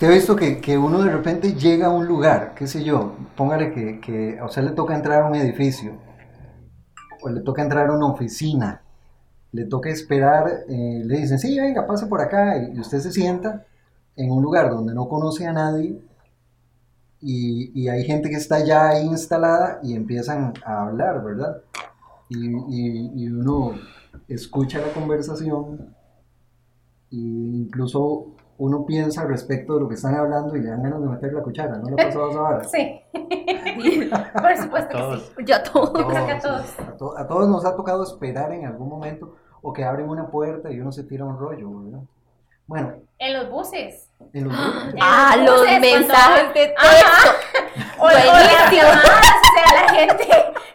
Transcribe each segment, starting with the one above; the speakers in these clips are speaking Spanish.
Usted ha visto que, que, uno de repente llega a un lugar, qué sé yo, póngale que, que a usted le toca entrar a un edificio, o le toca entrar a una oficina, le toca esperar, eh, le dicen, sí, venga, pase por acá, y usted se sienta en un lugar donde no conoce a nadie, y, y hay gente que está ya ahí instalada y empiezan a hablar, ¿verdad? Y, y, y uno escucha la conversación e incluso uno piensa respecto de lo que están hablando y le dan ganas de meter la cuchara, ¿no le ha pasado a ahora? Sí. Por supuesto que sí. Yo a todos. Yo creo que a todos. A, to- a todos nos ha tocado esperar en algún momento o que abren una puerta y uno se tira un rollo, ¿verdad? Bueno, En los buses. en los Ah, En los buses, cuando- mensajes de texto. Buenísimo. o sea, la gente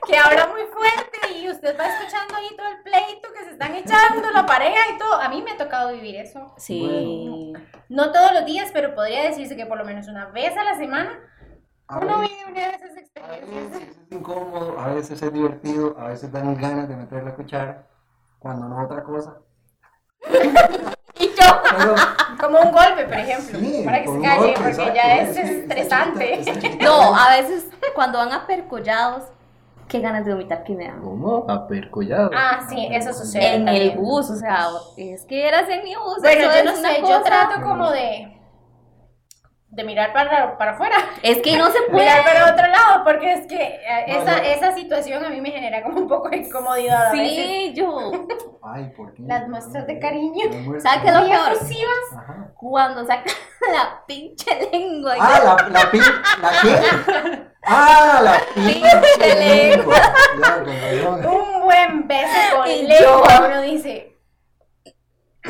que habla muy fuerte y usted va escuchando ahí todo el pleito que se están echando, la pareja y todo. A mí me ha tocado vivir eso. Sí. No todos los días, pero podría decirse que por lo menos una vez a la semana a uno veces- vive una de esas a experiencias. veces es incómodo, a veces es divertido, a veces dan ganas de meter la cuchara, cuando no otra cosa. Y yo. Pero, Como un golpe, por ejemplo, Sí, para que se calle, golpe, porque exacto, ya es es estresante. está chiquita. No, a veces cuando van a percollados, qué ganas de vomitar que me dan. ¿Cómo? Apercollado. Ah, sí, eso sucede. En el bus, o sea, es que eras en mi bus. Bueno, eso yo no sé, yo trato como de de mirar para, para afuera, Es que no se puede. mirar para otro lado, porque es que eh, No, esa, no. esa situación a mí me genera como un poco de incomodidad a veces. Sí, yo. Ay, ¿por qué? Las muestras de cariño. Las muestras ¿Sabe qué es lo peor? Ajá. Cuando saca la pinche lengua. Ah, la, la pin... ¿La qué? Ah, la pinche Pinche lengua. Ya, razón. Un buen beso con Y lengua, yo- uno dice,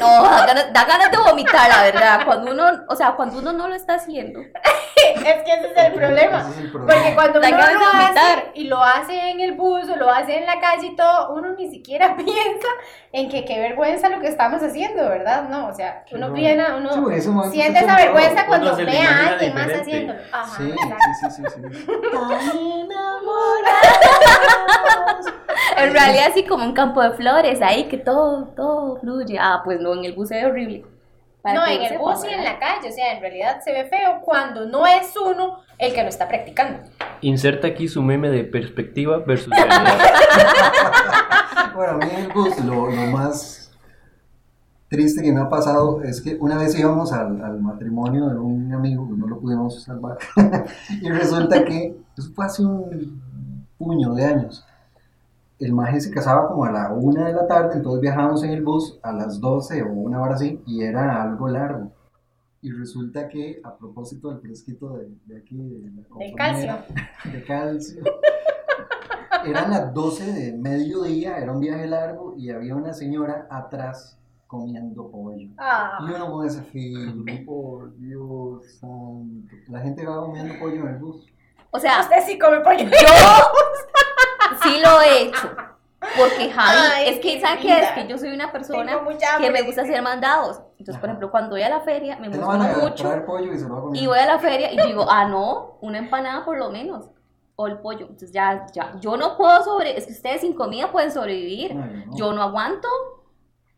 Da ganas, da ganas de vomitar, la verdad. Cuando uno, o sea, cuando uno no lo está haciendo. es que ese es el problema. Ese es el problema. Porque cuando Da uno lo hace y lo hace en el bus o lo hace en la calle y todo, uno ni siquiera piensa en que qué vergüenza lo que estamos haciendo, ¿verdad? No, o sea, uno no. piensa, uno siente esa vergüenza cuando ve a alguien más haciéndolo. Ajá, Sí, sí, sí, sí, sí. En realidad, así como un campo de flores, ahí que todo, todo fluye. Ah, pues no, en el bus ve horrible. Para No, que en el bus y en la calle, o sea, en realidad se ve feo cuando no es uno el que lo está practicando. Inserta aquí su meme de perspectiva versus realidad. Bueno, a mí en el bus lo, lo más triste que me ha pasado es que una vez íbamos al, al matrimonio de un amigo, que no lo pudimos salvar, y resulta que, eso fue hace un puño de años, el maje se casaba como a la una de la tarde, entonces viajábamos en el bus a las 12 o una hora así, y era algo largo. Y resulta que, a propósito del fresquito de, de aquí, de la Del compañera, de calcio, eran las 12 de mediodía, era un viaje largo y había una señora atrás comiendo pollo. Ah, Y uno con ese film, por Dios santo. La gente va comiendo pollo en el bus. O sea, usted sí come pollo. yo sí lo he hecho. Porque Javi, Ay, es que, qué ¿sabe qué es? Que yo soy una persona que me gusta hacer mandados. Entonces, por ejemplo, cuando voy a la feria, me Te no van emociono a mucho. pollo y se lo voy a la feria y digo, ah, no, una empanada por lo menos. O el pollo. Entonces ya, ya, yo no puedo sobre, es que ustedes sin comida pueden sobrevivir. No, yo no. Yo no aguanto.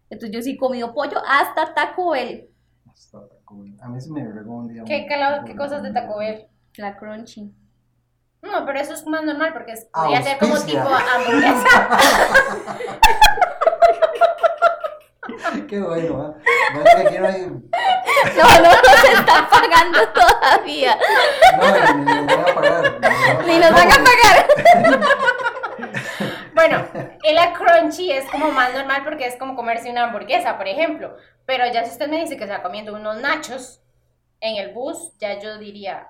Entonces yo sí he comido pollo hasta Taco Bell, Hasta Taco Bell. A mí se me regó un día. ¿Qué, un- calado- qué cosas de Taco Bell? la crunchy. No, pero eso es más normal porque es, podría ser como tipo hamburguesa. Qué bueno, ¿eh? Bueno, que aquí no hay. No, no nos está pagando todavía. No, ni, ni nos van a pagar. Ni nos van a pagar. Bueno, el crunchy es como más normal porque es como comerse una hamburguesa, por ejemplo. Pero ya si usted me dice que se está comiendo unos nachos en el bus, ya yo diría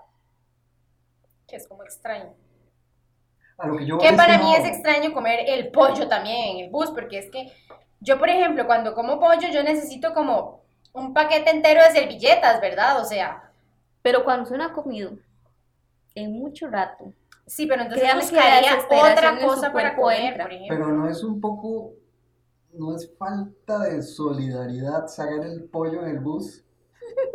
que es como extraño. A lo que yo Que voy para mí es extraño comer el pollo también en el bus, porque es que yo, por ejemplo, cuando como pollo, yo necesito como un paquete entero de servilletas, ¿verdad? O sea, Pero cuando usted no ha comido en mucho rato, sí, pero entonces buscaría otra cosa para comer, entra. por ejemplo. Pero no es un poco, no es falta de solidaridad sacar el pollo en el bus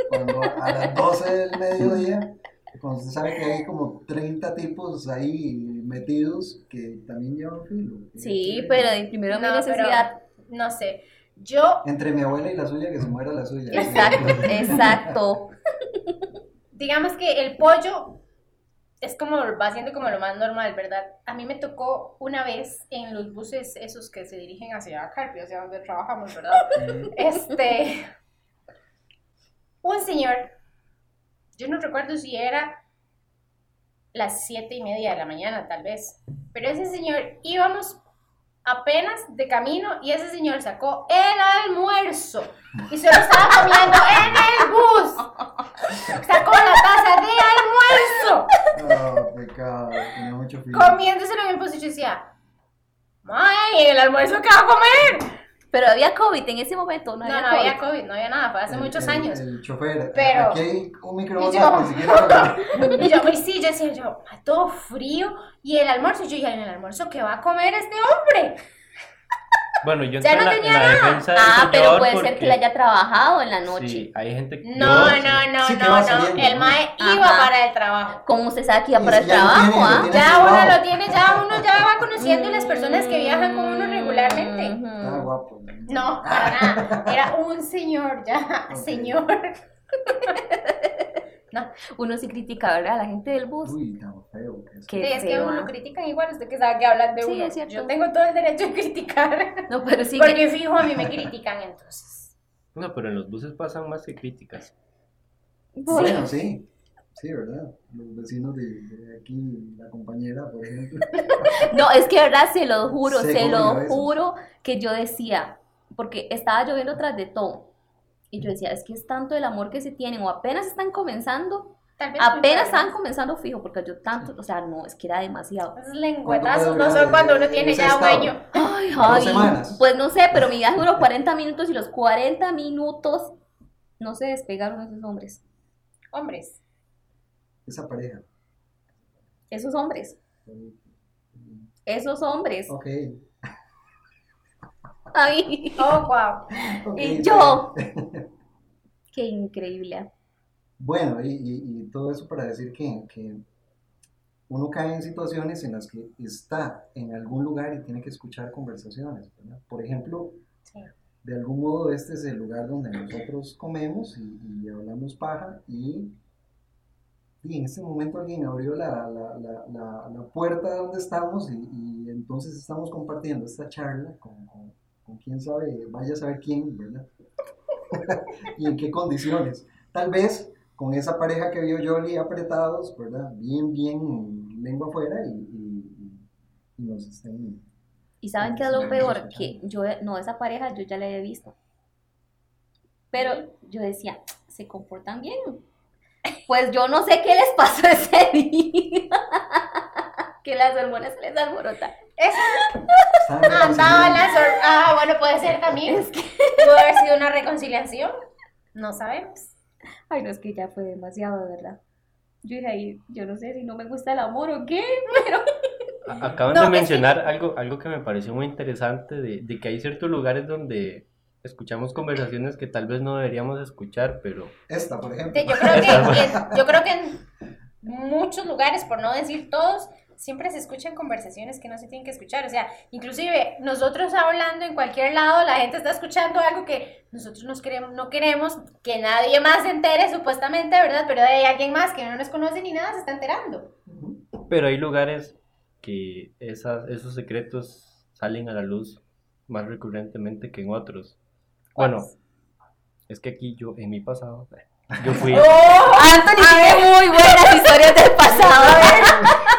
cuando a las 12 del mediodía, cuando usted sabe que hay como 30 tipos ahí metidos que también llevan filo. sí, pero de primero mi No, pero- necesidad. No sé, yo Entre mi abuela y la suya, que se muera la suya. Exacto, exacto. digamos que el pollo es como, va siendo como lo más normal, ¿verdad? A mí me tocó una vez en los buses esos que se dirigen hacia Carpio, hacia donde trabajamos, ¿verdad? Este, un señor, yo no recuerdo si era las siete y media de la mañana, tal vez, pero ese señor íbamos apenas de camino y ese señor sacó el almuerzo y se lo estaba comiendo en el bus. Sacó la taza de almuerzo, Oh, pecado, tenía mucho frío. comiéndoselo en el bus y yo decía, ¡Ay, el almuerzo que va a comer! Pero había COVID en ese momento, no No, había no COVID. había COVID, no había nada, fue hace El- muchos el- años. El chofer. Pero- Aquí hay un Y microondas yo- quiere hablar. Y yo, y sí, yo decía yo, "Ah, todo frío y el almuerzo. Y yo, ¿y en el almuerzo qué va a comer este hombre? Bueno, yo Ya no la, en tenía la nada. defensa del Ah, pero puede ser que le haya trabajado en la noche. Sí, hay gente que... No, yo- no, no, Sí no, no. saliendo, El ¿no? mae iba Ajá. para el trabajo. ¿Cómo usted sabe que iba Y para el ya trabajo? tiene, ah? Ya uno lo tiene, ya uno ya va conociendo las personas que viajan con uno regularmente. Ah, guapo. No, para nada. Era un señor, ya, señor. Uno sí critica, ¿verdad? A la gente del bus. Uy, tan feo que es. Sí, es que uno critican igual, usted que sabe que hablan de Sí, uno. es cierto. Yo tengo todo el derecho de criticar. No, pero sí Porque que... fijo, a mí me critican entonces. No, pero en los buses pasan más que críticas. Bueno, sí. Sí, ¿verdad? Los vecinos de, de aquí, la compañera, por ejemplo. No, es que verdad, se lo juro, Se lo juro que yo decía, porque estaba lloviendo tras de todo. Y yo decía, es que es tanto el amor que se tienen, o apenas están comenzando, Tal vez apenas están comenzando fijo, porque yo tanto, o sea, no, es que era demasiado. Esos ¿Cuánto lengüetazos no son cuando uno tiene ya año. Ay, ay, pues no sé, pero mi viaje duró 40 minutos y los 40 minutos no se despegaron esos hombres. Hombres. Esa pareja. Esos hombres, esos hombres. Ok. Ay, Oh, wow. y yo. Qué increíble. Bueno, y, y- y todo eso para decir que, que uno cae en situaciones en las que está en algún lugar y tiene que escuchar conversaciones. ¿verdad? Por ejemplo, Sí. de algún modo este es el lugar donde nosotros comemos y, y hablamos paja y, y en este momento alguien abrió la, la- la- la- la puerta donde estamos y, y entonces estamos compartiendo esta charla con, con- quién sabe, vaya a saber quién, ¿verdad? y en qué condiciones. Tal vez con esa pareja que vio Jolly apretados, ¿verdad? Bien, bien lengua afuera y, y- y nos estén... ¿Y saben qué es lo peor? Que yo, no, esa pareja yo ya la había visto. Pero yo decía, se comportan bien. Pues yo no sé qué les pasó ese día. que las hormonas se les alborotan. Estaban Andaba la sor- Ah, bueno, puede ser también. Es que, Pudo haber sido una reconciliación. No sabemos. ay, no, es que ya fue demasiado, de verdad. Yo dije ahí, yo no sé si no me gusta el amor o qué, pero Acaban No, de es mencionar algo, algo que me pareció muy interesante, de, de que hay ciertos lugares donde escuchamos conversaciones que tal vez no deberíamos escuchar, pero Esta, por ejemplo. Sí, Yo creo, que, yo creo que en muchos lugares, por no decir todos, siempre se escuchan conversaciones que no se tienen que escuchar. O sea, inclusive nosotros hablando en cualquier lado, la gente está escuchando algo que nosotros nos queremos, no queremos que nadie más se entere, supuestamente, ¿verdad? Pero hay alguien más que no nos conoce ni nada, se está enterando. Pero hay lugares que esas, esos secretos salen a la luz más recurrentemente que en otros. Bueno, es que aquí yo, en mi pasado, yo fui, Anthony tiene muy buenas historias del pasado.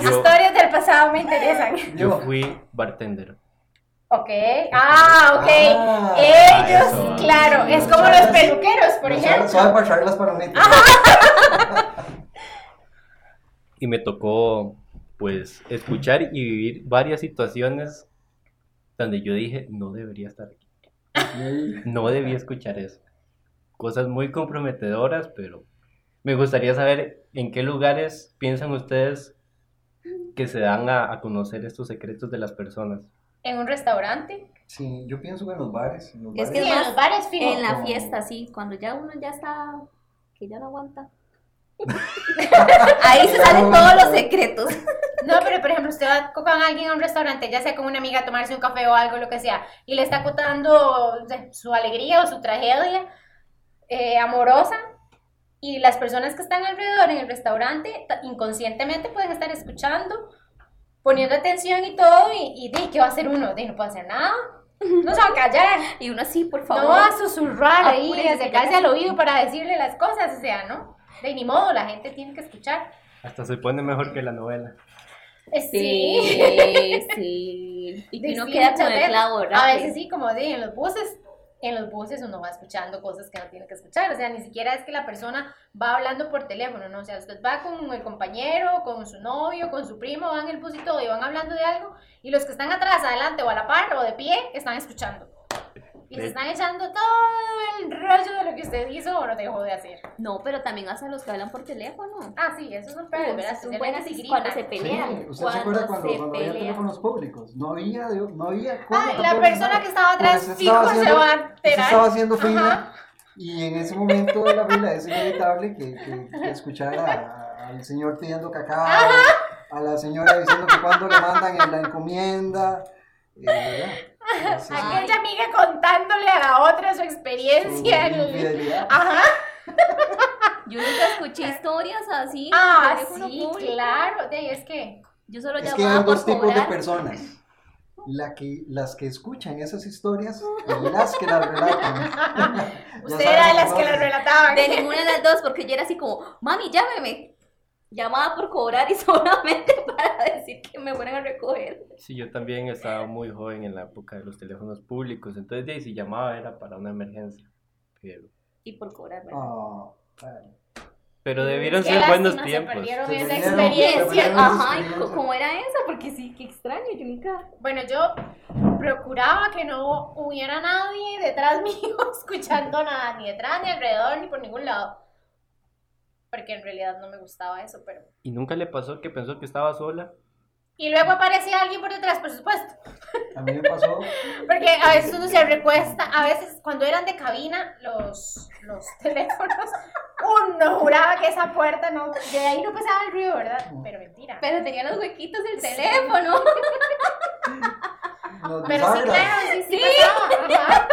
Sus Yo- historias del pasado me interesan. yo fui bartender. Ok, ah, ok. Ah, Ellos, eso, claro, es como los peluqueros, por No ejemplo. sabe para echar las palomitas. Y me tocó, pues, escuchar y vivir varias situaciones donde yo dije, no debería estar aquí. No debía escuchar eso. Cosas muy comprometedoras, pero me gustaría saber en qué lugares piensan ustedes que se dan a, a conocer estos secretos de las personas. En un restaurante. Sí, yo pienso que en los bares. En los Es bares que Sí, en los bares, fijo. En la fiesta, sí, cuando ya uno ya está, que ya no aguanta. Ahí se salen todos los secretos. No, pero por ejemplo, usted va con alguien a un restaurante, ya sea con una amiga a tomarse un café o algo, lo que sea, y le está contando su alegría o su tragedia eh, amorosa, Y las personas que están alrededor en el restaurante ta- inconscientemente pueden estar escuchando, poniendo atención y todo, y, y de, ¿qué va a hacer uno? De, no puede hacer nada, no se va a callar, Y uno así, por favor. no va a susurrar ahí, Apúrense, acercarse al oído para decirle las cosas, o sea, ¿no? De ni modo, la gente tiene que escuchar. Hasta se pone mejor que la novela. Eh, Sí, sí. Y que uno queda con el A veces sí, como de en los buses, en los buses uno va escuchando cosas que no tiene que escuchar, o sea, ni siquiera es que la persona va hablando por teléfono, ¿no? O sea, usted va con el compañero, con su novio, con su primo, van en el bus y todo, y van hablando de algo, y los que están atrás, adelante o a la par o de pie, están escuchando. Y se Sí. están echando todo el rollo de lo que usted hizo o no dejó de hacer. No, pero también hasa los que hablan por teléfono. Ah, sí, peores, ¿verdad? Son Especialmente buenas y gritan. cuando se Sí, pelean. ¿Usted se cuando acuerda cuando, se cuando había teléfonos públicos? No había, de- no había cómo Ay, la persona que estaba atrás Porque se fijo estaba se haciendo- va a se enterar. estaba haciendo Ajá. fila y en ese momento de la fila es inevitable que, que, que escuchar a- al señor pidiendo cacao, a la señora diciendo que cuando le mandan en la encomienda, eh, Aquella amiga contándole a la otra su su experiencia. en el-. Ajá. Yo nunca escuché historias así. Ah, sí, claro. De, es que. Yo solo Es que hay dos tipos de personas. La que, las que escuchan esas historias y las que las relatan. Usted era de las que las relataban. De ninguna de las dos, porque yo era así como, mami, llámeme. Llamaba por cobrar y solamente para decir que me fueran a recoger. Sí, yo también estaba muy joven en la época de los teléfonos públicos, entonces de ahí si llamaba era para una emergencia. Pero, Y por cobrar, ¿verdad? Claro. pero debieron ser buenos se tiempos. perdieron Se esa perdieron, experiencia. se perdieron. Ajá, y experiencia. co- ¿cómo era eso? Porque sí, qué extraño, yo nunca. Bueno, yo procuraba que no hubiera nadie detrás mío escuchando nada, ni detrás, ni alrededor, ni por ningún lado. Porque en realidad no me gustaba eso, pero. ¿Y nunca le pasó que pensó que estaba sola? Y luego aparecía alguien por detrás, por supuesto. A mí me pasó. Porque a veces uno se recuesta, a veces cuando eran de cabina los, los teléfonos, uno juraba que esa puerta no, de ahí no pasaba el ruido, ¿verdad? Pero mentira. Pero tenía los huequitos del teléfono. Pero sí, claro, sí, sí, pasaba. ajá.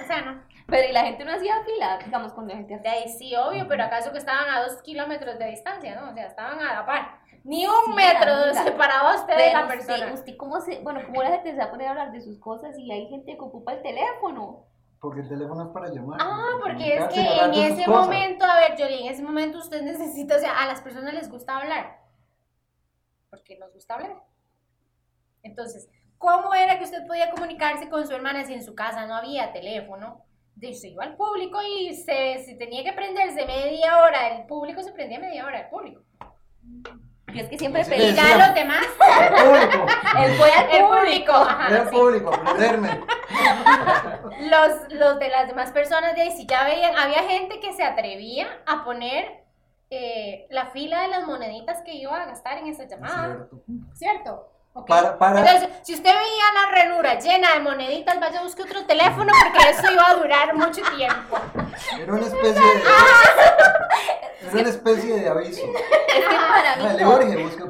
O sea, no. Pero y la gente no hacía fila, digamos, cuando la gente De hacía. ahí sí, obvio, pero acaso que estaban a dos kilómetros de distancia, ¿no? O sea, estaban a la par. Ni un Sí, metro separaba a usted de la usted, persona. usted cómo se, bueno, cómo la gente se va a poner a hablar de sus cosas y hay gente que ocupa el teléfono. Porque el teléfono es para llamar. Ah, porque es que en ese cosas. momento, a ver, Jolie, en ese momento usted necesita, o sea, a las personas les gusta hablar. Porque nos gusta hablar. Entonces, ¿cómo era que usted podía comunicarse con su hermana si en su casa no había teléfono? Se iba al público y se, si tenía que prenderse media hora, el público se prendía media hora, el público. Y es que siempre pedí. sí. ya los demás, El público. Él fue al el público. público, ajá, El sí. público, aprenderme. los, los de las demás personas de ahí, si ya veían, había gente que se atrevía a poner eh, la fila de las moneditas que iba a gastar en esa llamada, Cierto. ¿cierto? Ok. Para- para- Entonces, si usted veía la ranura llena de moneditas, vaya a buscar otro teléfono porque eso iba a durar mucho tiempo. Era una especie de. Era una especie de aviso. Es que para mí Dale, todo- Jorge, busca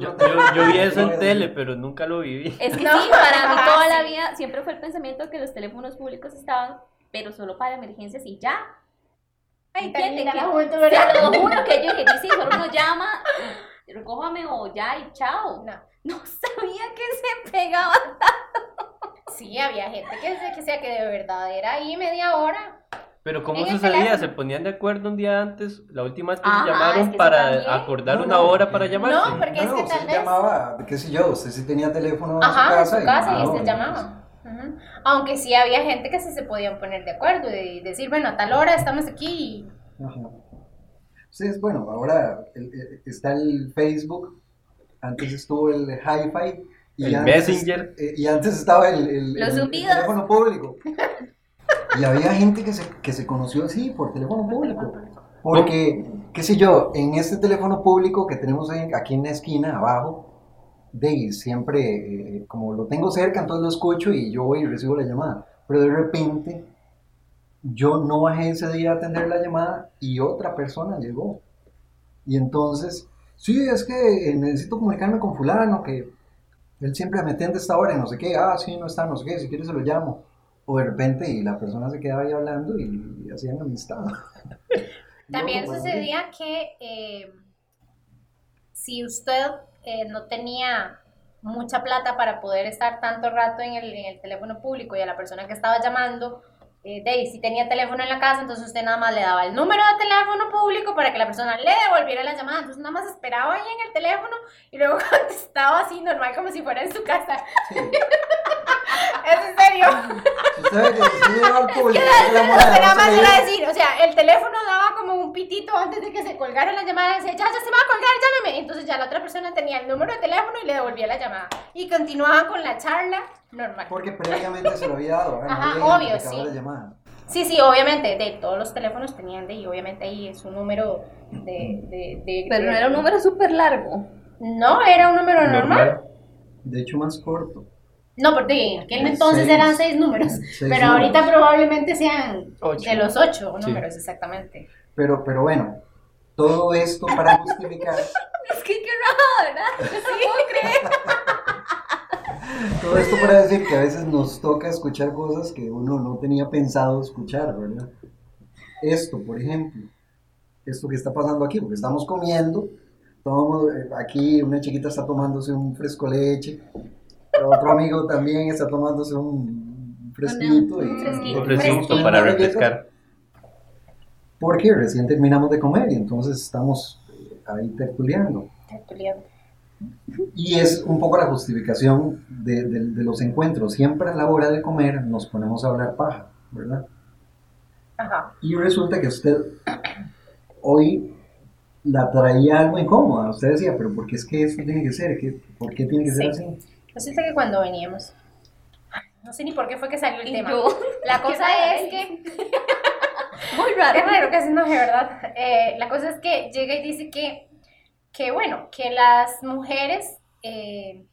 Yo, vi eso en tele, pero nunca lo viví. Es que No. sí, para mí toda la vida siempre fue el pensamiento que los teléfonos públicos estaban, pero solo para emergencias y ya. Ay, que- la juventud, Te lo juro que yo dije, sí, solo uno llama, recójame o ya y chao. No. No sabía que se pegaba. Sí, había gente que, se- que sea que de verdad era ahí media hora. Pero ¿cómo En sucedía? teléfono. ¿Se ponían de acuerdo un día antes? La última vez que Ajá, se llamaron es que para también. acordar No, una no. hora para llamarse. No, porque es No, que usted tal vez- llamaba, qué sé yo, usted sí tenía teléfono en Ajá, su casa. en su casa y ah, se llamaba. Ujú. Aunque sí había gente que sí se podían poner de acuerdo y decir, bueno, a tal hora estamos aquí. pues, Ajá. Ustedes, bueno, ahora el- el- está el Facebook, antes estuvo el Hi-Fi. Y El antes, Messenger. eh, y antes estaba el, el- Los el- teléfono público. Y había gente que se, que se conoció así por teléfono público. Porque, qué sé yo, en este teléfono público que tenemos en- aquí en la esquina, abajo, de siempre, eh, como lo tengo cerca, entonces lo escucho y yo voy y recibo la llamada. Pero de repente, yo no bajé ese día a atender la llamada y otra persona llegó. Y entonces, sí, es que eh, necesito comunicarme con fulano, que él siempre me atiende a esta hora y no sé qué, ah, sí, no está, no sé qué, si quieres se lo llamo. O de repente y la persona se quedaba ahí hablando y, hacían amistad. También sucedía que eh, si usted eh, no tenía mucha plata para poder estar tanto rato en el, en el teléfono público y a la persona que estaba llamando, eh, si tenía teléfono en la casa, entonces usted nada más le daba el número de teléfono público para que la persona le devolviera la llamada. Entonces nada más esperaba ahí en el teléfono y luego contestaba así normal como si fuera en su casa. Es en serio. Si usted al público, nada más era decir, o sea, el teléfono daba como un pitito antes de que se colgara la llamada, decía, ya, ya se va a colgar, llámeme. Entonces ya la otra persona tenía el número de teléfono y le devolvía la llamada. Y continuaban con la charla normal. Porque previamente se lo había dado. ¿eh? No Ajá, había obvio, sí. llamada. Sí, sí, obviamente, de todos los teléfonos tenían de, y obviamente ahí es un número de... de, de- Pero no era un número súper largo. No, era un número normal. De hecho, más corto. No, porque en aquel Seis. entonces eran seis números. Seis pero números. ahorita probablemente sean Ocho. de los ocho Sí. números, exactamente. Pero, pero bueno, todo esto para justificar, Es que qué raro, ¿verdad? No puedo creer. todo esto para decir que a veces nos toca escuchar cosas que uno no tenía pensado escuchar, ¿verdad? Esto, por ejemplo, esto que está pasando aquí, porque estamos comiendo, tomamos, eh, aquí una chiquita está tomándose un fresco leche, otro amigo también está tomándose un fresquito. y- Un fresquito. Un fresquito Fresquito. para refrescar. Porque recién terminamos de comer y entonces estamos eh, ahí tertuleando. Tertuliano. Y es un poco la justificación de, de- de los encuentros. Siempre a la hora de comer nos ponemos a hablar paja, ¿verdad? Ajá. Y resulta que usted hoy la traía algo incómoda. Usted decía, pero ¿por qué es que esto tiene que ser? ¿Qué- ¿Por qué tiene que ser Sí. así? Resulta que cuando veníamos, no sé ni por qué fue que salió el tema. yo, La cosa es que muy Es raro. raro que no es verdad. Eh, la cosa es que llega y dice que, que bueno, que las mujeres, eh,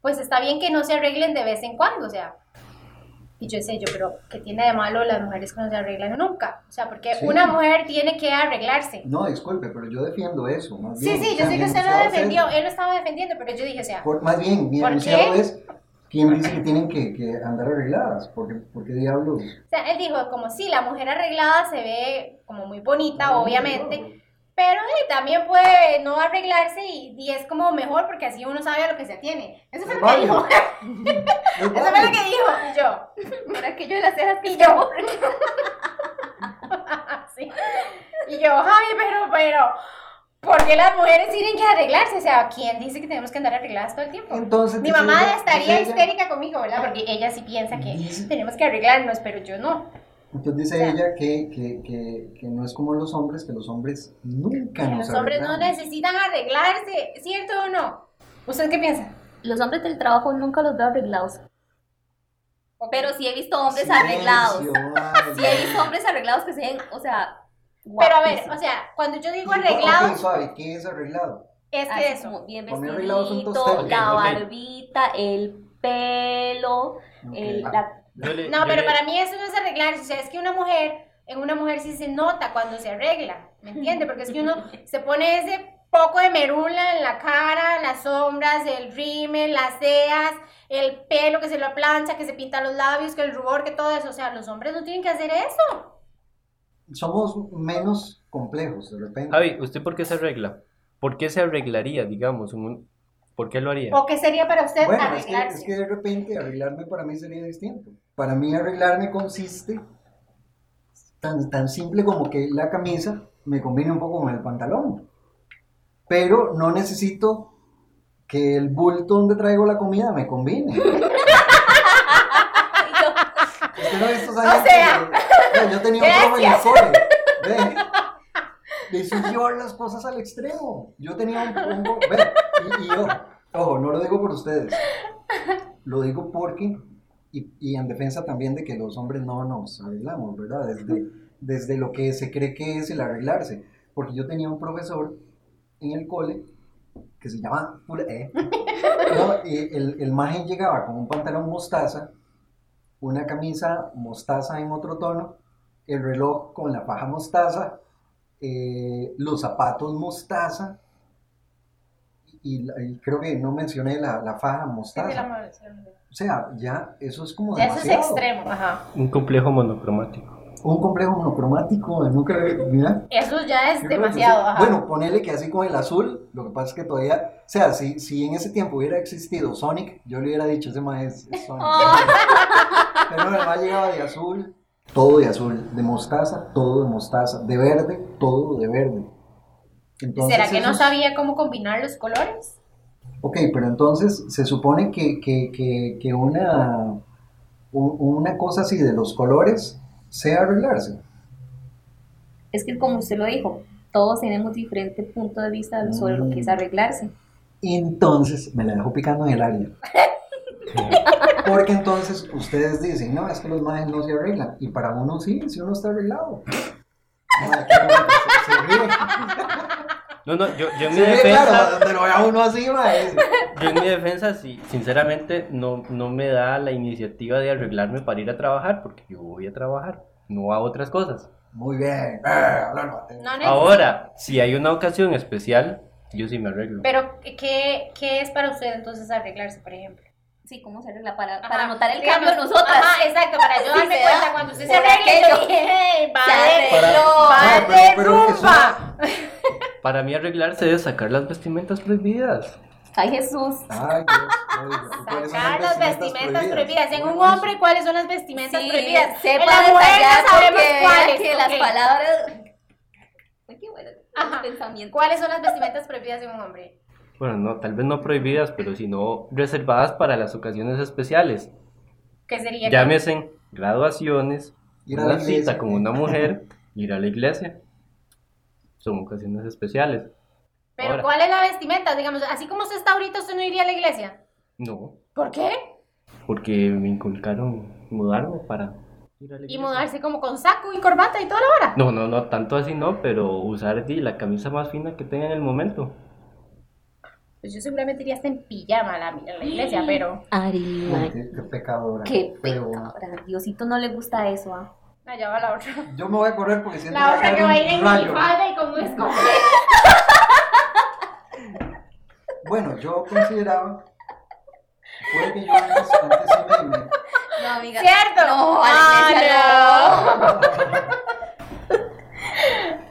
pues está bien que no se arreglen de vez en cuando, o sea. Y yo sé, yo, pero ¿qué tiene de malo las mujeres que no se arreglan nunca? O sea, porque Sí. una mujer tiene que arreglarse. No, disculpe, pero yo defiendo eso. Más Sí, bien. sí, yo sé que usted lo defendió, él lo estaba defendiendo, pero yo dije, o sea, Por- más bien, mi ¿Por enunciado es quién dice que tienen que, que andar arregladas. ¿Por qué, por qué diablos? O sea, él dijo, como sí, la mujer arreglada se ve como muy bonita, No, obviamente, no. Pero eh, también puede no arreglarse y, y es como mejor porque así uno sabe a lo que se atiene. Eso fue Es lo que dijo. Eso fue lo que dijo. Y yo, Por aquello de las cejas que yo. Sí. Y yo, ay, pero, pero, ¿por qué las mujeres tienen que arreglarse? O sea, ¿quién dice que tenemos que andar arregladas todo el tiempo? Entonces, Mi mamá ella- estaría ella- histérica conmigo, ¿verdad? Porque ella sí piensa que tenemos que arreglarnos, pero yo no. Entonces dice O sea, ella que, que, que, que no es como los hombres, que los hombres nunca Que nos los hombres no arreglamos. necesitan arreglarse, ¿cierto o no? ¿Usted qué piensa? Los hombres del trabajo nunca los veo arreglados. Pero sí he visto hombres Silencio, arreglados. vale. Sí he visto hombres arreglados que se ven, o sea, Pero a ver, o sea, cuando yo digo arreglado, suave, ¿qué es arreglado? es que eso. como bien vestidito, la barbita, el pelo, el, la- Yo le- No, yo pero le- para mí eso no es arreglarse. O sea, es que una mujer, en una mujer sí se nota cuando se arregla. ¿Me entiende? Porque es que uno se pone ese poco de merula en la cara, las sombras, el rímel, las cejas, el pelo que se lo plancha, que se pinta los labios, que el rubor, que todo eso. O sea, los hombres no tienen que hacer eso. Somos menos complejos, de repente. Javi, ¿usted por qué se arregla? ¿Por qué se arreglaría, digamos? un- ¿Por qué lo haría? ¿O qué sería para usted Bueno, es que, arreglarse? es que de repente arreglarme para mí sería distinto. Para mí arreglarme consiste tan, tan simple como que la camisa me combine un poco con el pantalón. Pero no necesito que el bulto donde traigo la comida me combine. Usted no ha visto O sea, que- yo tenía un profe en el cole. Hizo llevar las cosas al extremo. Yo tenía un, ve, y, y yo, ojo, no lo digo por ustedes. Lo digo porque, y, y en defensa también de que los hombres no nos arreglamos, ¿verdad? Desde, desde lo que se cree que es el arreglarse. Porque yo tenía un profesor en el cole que se llama eh, no, y el, el maje llegaba con un pantalón mostaza, una camisa mostaza en otro tono, el reloj con la faja mostaza, eh, los zapatos mostaza, y, creo que no mencioné la, la faja mostaza. sí, la. O sea, ya eso es como Ya eso es demasiado. extremo, ajá. Un complejo monocromático. Un complejo monocromático, nunca, mira. Eso ya es demasiado. ajá. Bueno, ponele que así con el azul, lo que pasa es que todavía, o sea, si, si en ese tiempo hubiera existido Sonic, yo le hubiera dicho, ese más es, es Sonic. Pero no, el más llegaba de azul, todo de azul, de mostaza, todo de mostaza, de verde, todo de verde. Entonces, ¿Será que no sabía cómo combinar los colores? Ok, pero entonces se supone que, que, que, que una, una cosa así de los colores sea arreglarse. Es que como usted lo dijo, todos tenemos diferente punto de vista sobre lo que es arreglarse. Entonces me la dejo picando en el área. Porque entonces ustedes dicen, no, es que los majes no se arreglan. Y para uno sí, si uno está arreglado. Qué bonito, se- se ríe. No, no, yo, yo en mi defensa, claro, donde lo vea uno así, yo en mi defensa, sí, sinceramente, no, no me da la iniciativa de arreglarme para ir a trabajar, porque yo voy a trabajar, no a otras cosas. Muy bien. Necesito. Ahora, si hay una ocasión especial, yo sí me arreglo. Pero, ¿qué, ¿qué es para usted entonces arreglarse, por ejemplo? Sí, ¿cómo se arregla? Para, Ajá, para notar el digamos, cambio en nosotras. Ajá, exacto, para yo darme cuenta cuando usted se arregle, yo dije, "Hey, va Se de, de pero eso- rumba". Para mí arreglarse es sacar las vestimentas prohibidas. Ay, Jesús. Ay, Dios, oiga, ¿y cuáles son Sacar las vestimentas prohibidas. En un hombre, ¿cuáles son las vestimentas Sí, prohibidas? sepa en la mujer ya sabemos porque cuáles. que las palabras... Ay, qué bueno. Ajá. Pensamiento. ¿Cuáles son las vestimentas prohibidas en un hombre? Bueno, no, tal vez no prohibidas, pero sino reservadas para las ocasiones especiales. ¿Qué sería? Llámese graduaciones, Ir a la una cita con una mujer, ir a la iglesia. Son ocasiones especiales. Pero Ahora. ¿cuál es la vestimenta? Digamos, así como usted está ahorita, usted no iría a la iglesia. No, ¿Por qué? porque me inculcaron mudarme para ir a la Y iglesia. mudarse como con saco y corbata y toda la hora. No, no, no, tanto así no, pero usar la camisa más fina que tenga en el momento. Pues yo seguramente iría hasta en pijama a la, a la iglesia, pero... Ari, Ay, Qué, qué pecadora. qué pecadora. Diosito no le gusta eso, ¿ah? Allá va la otra. Yo me voy a correr porque siento La otra que va a ir en rayo. minifalda y con un escote. Bueno, yo consideraba. Puede que yo antes, antes sí me- me, No, amiga. ¿Cierto? No, a la Ah, iglesia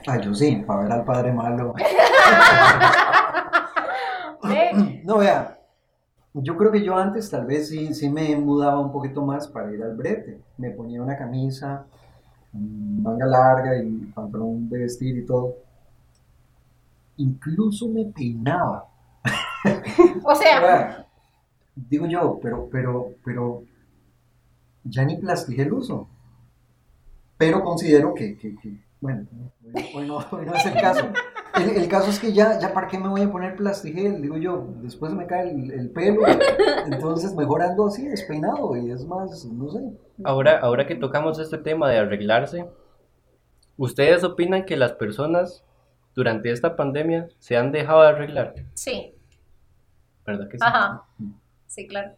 Ay, yo sí, para ver al padre malo. no. Ve, No, vea, yo creo que yo antes tal vez sí, sí me mudaba un poquito más para ir al brete. Me ponía una camisa, mm, manga larga y pantalón de vestir y todo. Incluso me peinaba. O sea, Vea, digo yo, pero, pero, pero, ya ni plastijé el uso. Pero considero que, que- que, bueno, hoy, hoy no, hoy no es el caso. El, el caso es que ya, ya para qué me voy a poner plastigel, digo yo, después me cae el, el pelo, entonces mejor ando así, despeinado, y es más, no sé. Ahora, ahora que tocamos este tema de arreglarse, ¿ustedes opinan que las personas durante esta pandemia se han dejado de arreglar? sí. ¿Verdad que sí? Ajá. Sí, claro.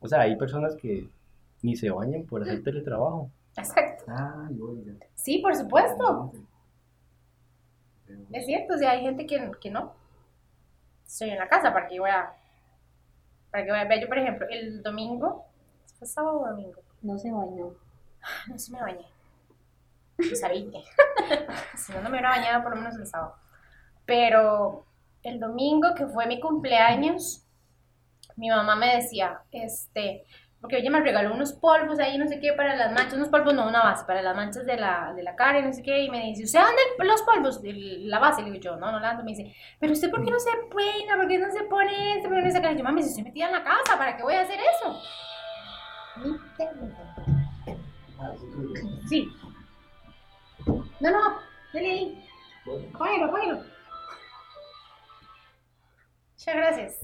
O sea, hay personas que ni se bañan por hacer teletrabajo. Exacto. Ay, oiga. Sí, por supuesto. Es cierto, o sea, hay gente que, que no. Estoy en la casa, ¿para qué voy a...? Para que voy a ver, yo por ejemplo, el domingo, ¿fue sábado o domingo? No se bañó. No se me bañé. Y sabía. si no, no me hubiera bañado por lo menos el sábado. Pero el domingo, que fue mi cumpleaños, mi mamá me decía, este, porque ella me regaló unos polvos ahí, no sé qué, para las manchas, unos polvos, no, una base, para las manchas de la, de la cara, y no sé qué, y me dice, ¿usted anda los polvos? El- La base, le digo yo, no, no la ando, me dice, pero usted por qué no se peina, por qué no se pone esto, por qué no se cara? Yo, mami, si estoy metida en la casa, ¿para qué voy a hacer eso? Sí. No, no, dale ahí. Apáguelo, apáguelo. Muchas gracias.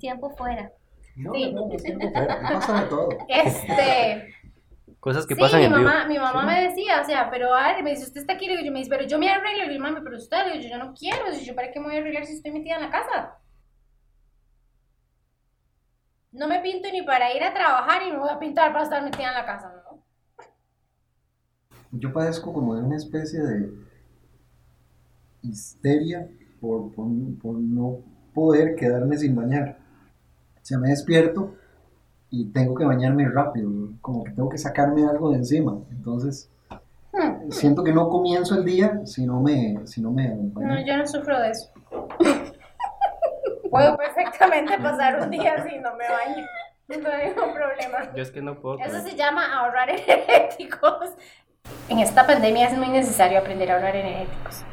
Tiempo fuera. No, Sí. no, no, me pasa de todo. Este. Cosas que sí, pasan mi en vivo. mamá, mi mamá Sí. me decía, o sea, pero a ver, me dice, usted está aquí, le digo, yo me dice, pero yo me arreglo, le digo, mami, pero usted, le digo, yo, yo no quiero, digo, yo para qué me voy a arreglar si estoy metida en la casa. No me pinto ni para ir a trabajar y me voy a pintar para estar metida en la casa, ¿no? Yo padezco como de una especie de histeria por, por, por no poder quedarme sin bañar. O sea, me despierto y tengo que bañarme rápido, como que tengo que sacarme algo de encima. Entonces, Hmm. siento que no comienzo el día si no me, si no me baño. No, yo no sufro de eso. Puedo perfectamente pasar un día sin no me baño. No hay ningún problema. Yo es que no puedo. Eso se llama ahorrar energéticos. En esta pandemia es muy necesario aprender a ahorrar energéticos.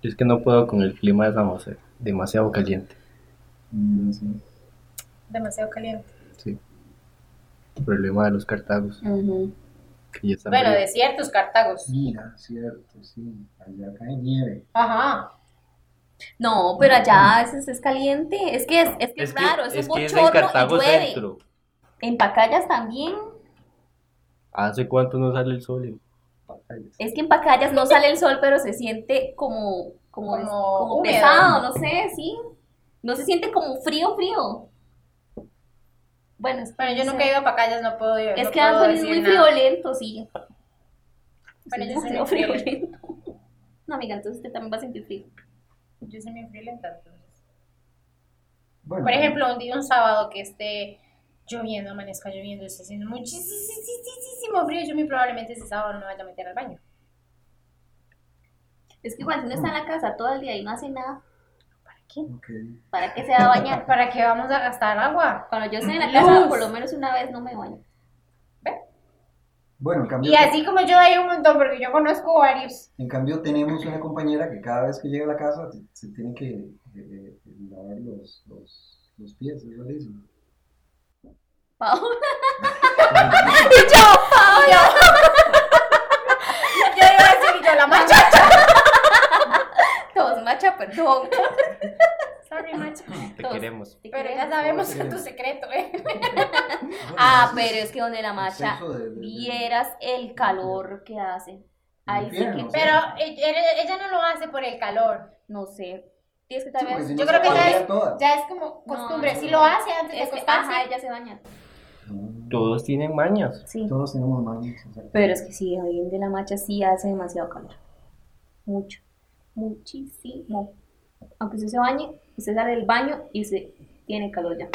Yo es que no puedo con el clima de San José. Demasiado caliente. Mm, sí. Demasiado caliente. Sí. El problema de los cartagos. Que ya Bueno, fríos. desiertos, Cartagos. Mira, cierto, sí, allá cae nieve. Ajá. No, pero allá a veces es caliente. Es que es, es, que es Es que, raro, es, es un que es en Cartago llueve. Centro. En Pacayas también. ¿Hace cuánto no sale el sol en Pacayas? Es que en Pacayas no sale el sol, pero se siente como, como, Como pesado, no sé, sí. No se siente como frío, frío. Bueno, es que Bueno, yo nunca he ido a Pacayas, no puedo Es no que Anthony es muy nada. friolento, sí. Bueno, yo soy muy friolento. No, amiga, entonces usted también va a sentir frío. Yo soy muy friolenta, entonces. Bueno, Por ejemplo, un día, un sábado que esté lloviendo, amanezca lloviendo, esté haciendo muchísimo frío, yo muy probablemente ese sábado no me vaya a meter al baño. Es que si uno está en la casa todo el día y no hace nada, ¿para qué? ¿Para qué se va a bañar? ¿Para qué vamos a gastar agua? Cuando yo estoy en la casa, por lo menos una vez no me baño. Bueno, en cambio, Y así como yo hay un montón, porque yo conozco varios. en cambio tenemos una compañera que cada vez que llega a la casa se, tiene que eh, eh, lavar los, los, los pies, es rarísimo. Paola. Yo iba a decir, y yo la macha. Perdón. Sorry, macha. Te queremos. Te Pero ya queremos. sabemos Todos tu secreto, ¿eh? Ah, pero es que donde la macha, de- de- de- vieras el calor que hace. Ahí sí que. Pero ella, ella no lo hace por el calor. no sé. Tienes que tal vez... si yo no creo que ya es- todas. Ya es como costumbre. No, si no. lo hace antes de Es que, acostarse. ajá, ella se baña. No, Todos tienen mañas. Sí. Todos tenemos exacto. Pero es que sí, ahí en de la macha sí hace demasiado calor. Mucho. Muchísimo. Aunque usted se bañe, usted sale del baño y se tiene calor ya.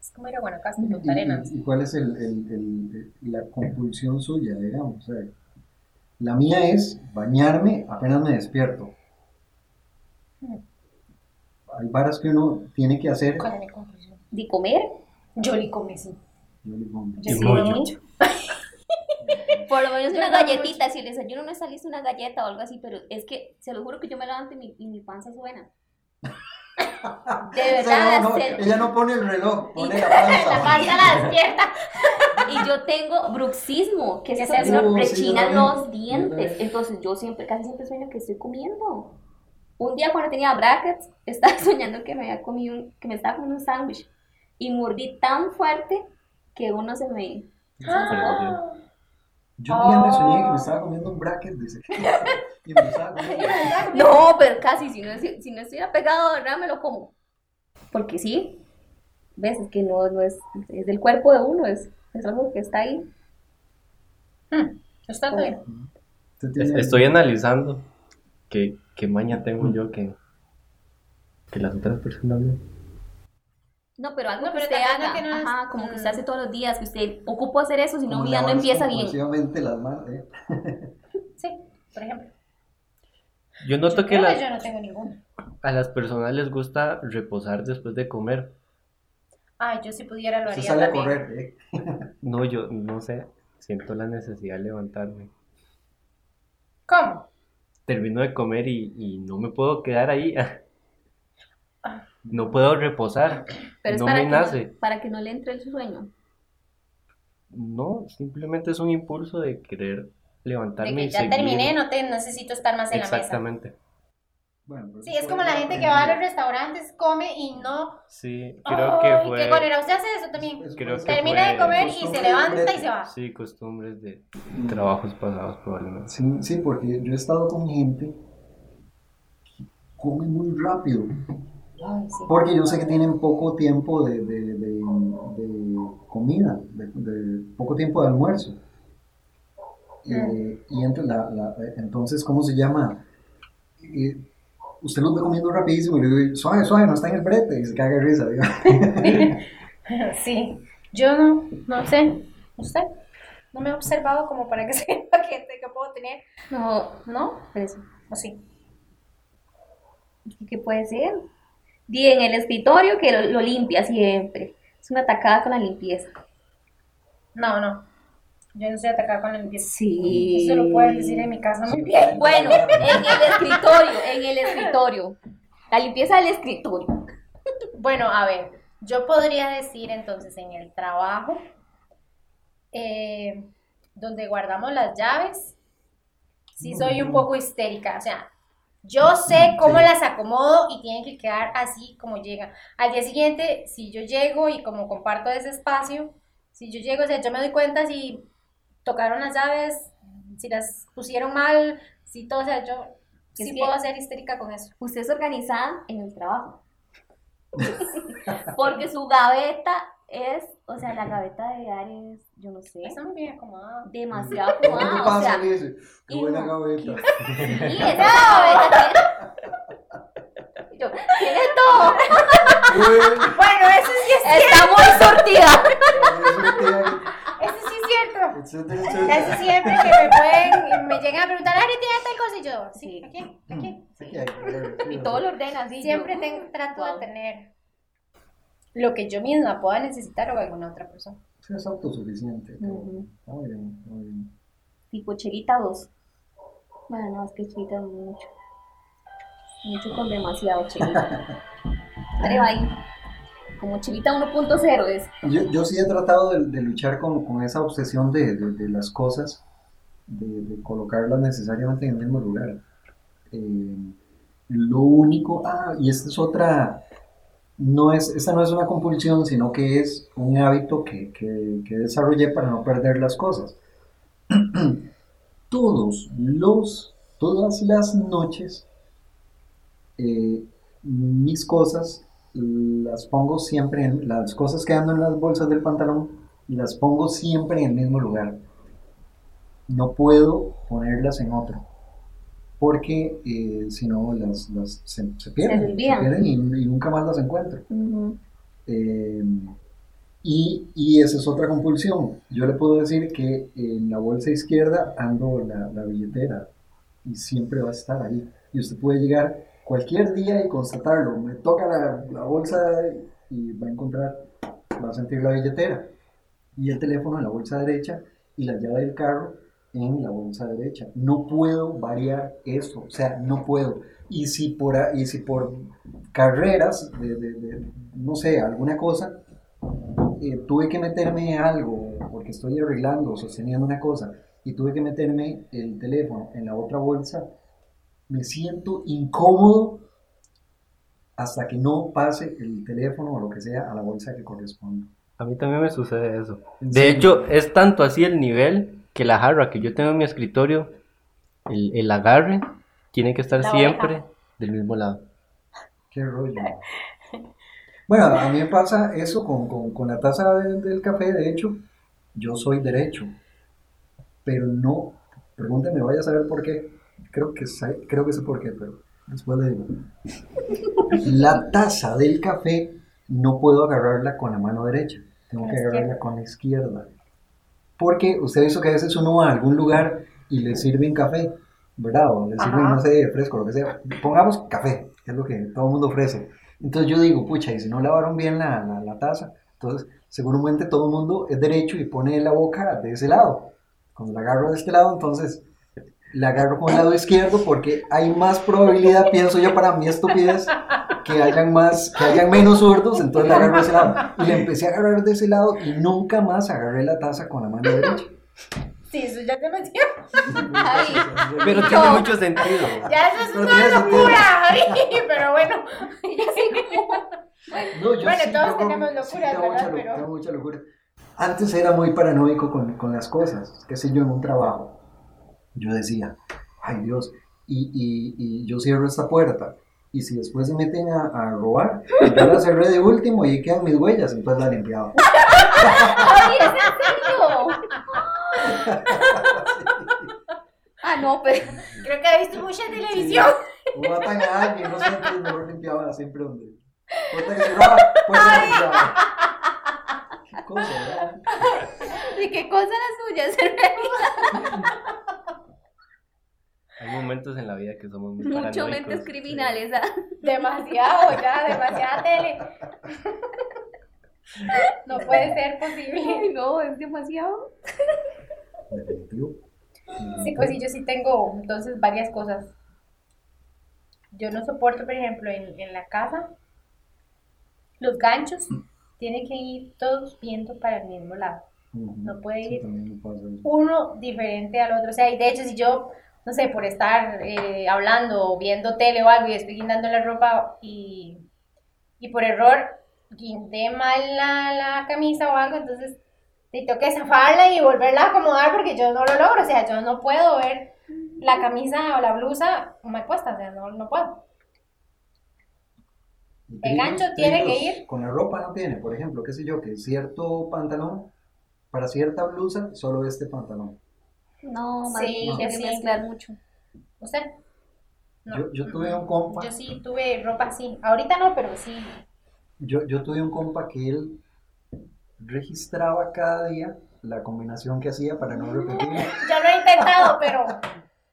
Es como ir a Guanacaste, ¿Y, Arenas. y- cuál es el, el- el- el- la compulsión suya, digamos? O sea, la mía es bañarme apenas me despierto. Hay varas que uno tiene que hacer. ¿Cuál es mi conclusión? De comer, Yo le comí, sí. Yo le pongo- Yo sí mucho. por lo menos una galletita. Si el desayuno no está listo, una galleta o algo así. Pero es que, se lo juro que yo me levanto y mi, y mi panza suena. De verdad, no, no, se- ella no pone el reloj, pone la La panza. panza la despierta. Y yo tengo bruxismo, que ¿Qué es es eso, eso? me Uh, sí, rechinan también. los dientes. Entonces yo siempre, casi siempre sueño que estoy comiendo. Un día cuando tenía brackets, estaba soñando que me había comido un- que me estaba comiendo un sándwich. Y mordí tan fuerte que uno se me... Ah. Yo un día me soñé que me estaba comiendo un bracket, dice. Y me estaba comiendo- No, pero casi, si no, si no estuviera pegado, de verdad me lo como. Porque sí, ves, es que no, no es, es del cuerpo de uno, es, es algo que está ahí. Está bien. Estoy analizando qué, qué maña tengo yo que, que las otras personas no. No, pero algo No, que pero usted también haga, no que no es- ajá, como que usted hace todos los días, que usted ocupo hacer eso, si no día no empieza bien. las manos, ¿eh? Sí, por ejemplo. Yo noto Yo que las- yo no tengo ninguno. a las personas les gusta reposar después de comer. Ay, yo si pudiera lo Se haría sale a correr, ¿eh? No, yo no sé, siento la necesidad de levantarme. ¿Cómo? Termino de comer y, y no me puedo quedar ahí. No puedo reposar. Pero es no para, me que nace. No, para que no le entre el sueño. No, simplemente es un impulso de querer De levantarme que y ya seguir. terminé, no te necesito estar más en la mesa. Exactamente. Bueno, pero Sí, es como la gente que va a los restaurantes, come y no. Sí, creo que fue. qué. Usted hace eso también. Creo que ser. Termina de comer y se levanta y se va. Sí, costumbres de trabajos pasados probablemente. Sí, sí, porque yo he estado con gente que come muy rápido. Ay, sí. Porque yo sé que tienen poco tiempo de, de- de- de comida, de, poco tiempo de almuerzo. Eh, y ent- la- la- entonces, ¿cómo se llama? Eh, usted lo está comiendo rapidísimo y le digo, suave, suave, no está en el brete, y se caga de risa. digo. Sí. Yo no, no sé. ¿Usted? No me he observado como para que sepa que, que puedo tener. No, ¿No? pues, ¿O sí? ¿qué puede ser? Di en el escritorio que lo, lo limpia siempre. Es una atacada con la limpieza. No, no. Yo no estoy atacada con la limpieza. Sí. Eso lo pueden decir en mi casa muy bien. Bueno, en el escritorio, en el escritorio. La limpieza del escritorio. Bueno, a ver, yo podría decir entonces en el trabajo, eh, donde guardamos las llaves, sí soy un poco histérica, o sea, yo sé cómo Sí. las acomodo y tienen que quedar así como llegan. Al día siguiente, si yo llego y como comparto ese espacio, si yo llego, o sea, yo me doy cuenta si tocaron las llaves, si las pusieron mal, si todo, o sea, yo Es sí puedo ser histérica con eso. Usted es organizada en el trabajo. Porque su gaveta es, o sea, la gaveta de Ares, yo no sé, Está muy bien acomodada. demasiado ¿Qué acomodada. O pasa? sea, dice, qué y buena gaveta. y esa gaveta tiene- Yo, tiene todo. Bueno, Bueno, eso sí es Está muy sortida. Eso sí es cierto. Casi siempre que me pueden, me llegan a preguntar, Ari, ¿tienes tal cosa? Y yo, sí, Sí. aquí, aquí. Sí, Y o todo lo ordena así. Siempre yo, tengo, trato wow. de tener lo que yo misma pueda necesitar o alguna otra persona. sí, Es autosuficiente. Está muy bien, muy bien. Tipo Chelita 2. Bueno, no, es que Chelita es mucho. Mucho con demasiado Chelita. Pero ahí. Como Chelita 1.0 es. Yo, yo sí he tratado de, de luchar con, con esa obsesión de, de- de las cosas, de, de colocarlas necesariamente en el mismo lugar. Eh, lo único, ah, y esta es otra, no es, esta no es una compulsión, sino que es un hábito que, que, que desarrollé para no perder las cosas. Todos los, todas las noches, eh, mis cosas las pongo siempre en, las cosas que ando en las bolsas del pantalón, las pongo siempre en el mismo lugar. No puedo ponerlas en otro, porque eh, si no las, las se, se pierden, Se olvidan. pierden y, y nunca más las encuentro. Eh, y, y esa es otra compulsión. Yo le puedo decir que en la bolsa izquierda ando la, la billetera y siempre va a estar ahí. Y usted puede llegar cualquier día y constatarlo. Me toca la, la bolsa y va a encontrar, va a sentir la billetera. Y el teléfono en la bolsa derecha y la llave del carro en la bolsa derecha. No puedo variar eso, o sea, no puedo. Y si por, y si por carreras de, de- de, no sé, alguna cosa, eh, tuve que meterme algo, porque estoy arreglando, sosteniendo una cosa, y tuve que meterme el teléfono en la otra bolsa, me siento incómodo hasta que no pase el teléfono o lo que sea a la bolsa que corresponde. A mí también me sucede eso. ¿En De serio? hecho, es tanto así el nivel que la jarra que yo tengo en mi escritorio, el, el agarre, tiene que estar La siempre oreja. del mismo lado. Qué rollo. Bueno, a mí me pasa eso con, con- con la taza de- del café, de hecho, yo soy derecho, pero no, pregúnteme, vaya a saber por qué, creo que sé, creo que sé por qué, pero después le digo. La taza del café no puedo agarrarla con la mano derecha, tengo que la agarrarla izquierda. con la izquierda. Porque usted hizo que a veces uno va a algún lugar y le sirven café, ¿verdad? O le sirven, Ajá. no sé, fresco, lo que sea. Pongamos café, que es lo que todo el mundo ofrece. Entonces yo digo, pucha, y si no lavaron bien la, la, la taza, entonces seguramente todo el mundo es derecho y pone la boca de ese lado. Cuando la agarro de este lado, entonces la agarro con el lado izquierdo porque hay más probabilidad, pienso yo, para mi estupidez, que hayan más, que hayan menos zurdos, entonces la agarro de ese lado. Y la empecé a agarrar de ese lado y nunca más agarré la taza con la mano derecha. Sí, eso ya te metió. Pero tiene mucho sentido. Ya eso es Pero una locura, pero bueno. No, yo Bueno, sí, todos yo tenemos sí, locuras, tengo mucha ¿verdad? lo- Pero- tengo mucha locura. Antes era muy paranoico con, con las cosas, qué sé yo, en un trabajo. Yo decía, ay Dios, y, y, y yo cierro esta puerta. Y si después se meten a, a robar, yo la cerré de último y ahí quedan mis huellas, entonces la limpiaba. Ay, ¿es en serio? Ah, no, pero. Creo que ha visto mucha televisión. O matan a alguien, no sé, entonces mejor limpiaba siempre donde. Puerta que cerraba, puerta que limpiaba. cosa, ¿verdad? ¿Y qué cosa las suyas? Hay momentos en la vida que somos muy Mucho mentes criminales. ¿ah? Demasiado, ya, demasiada tele. No puede ser posible. No, es demasiado. Sí, pues sí, yo sí tengo entonces varias cosas. Yo no soporto, por ejemplo, en, en la casa, los ganchos tienen que ir todos viendo para el mismo lado. No puede ir. Uno diferente al otro. O sea, y de hecho, si yo, no sé, por estar eh, hablando o viendo tele o algo y estoy guindando la ropa y, y por error guindé mal la, la camisa o algo, entonces te tengo que zafarla y volverla a acomodar porque yo no lo logro. O sea, yo no puedo ver la camisa o la blusa mal puesta, o sea, no, no puedo. El gancho tiene que ir. Con la ropa no tiene, por ejemplo, qué sé yo, que cierto pantalón, para cierta blusa, solo este pantalón. No, más Sí, bien yo sí. mezclar mucho. ¿Usted? No. Yo, yo tuve un compa, Yo sí tuve ropa así. Ahorita no, pero sí. yo, yo tuve un compa que él registraba cada día la combinación que hacía para no repetir. Yo lo he intentado, pero.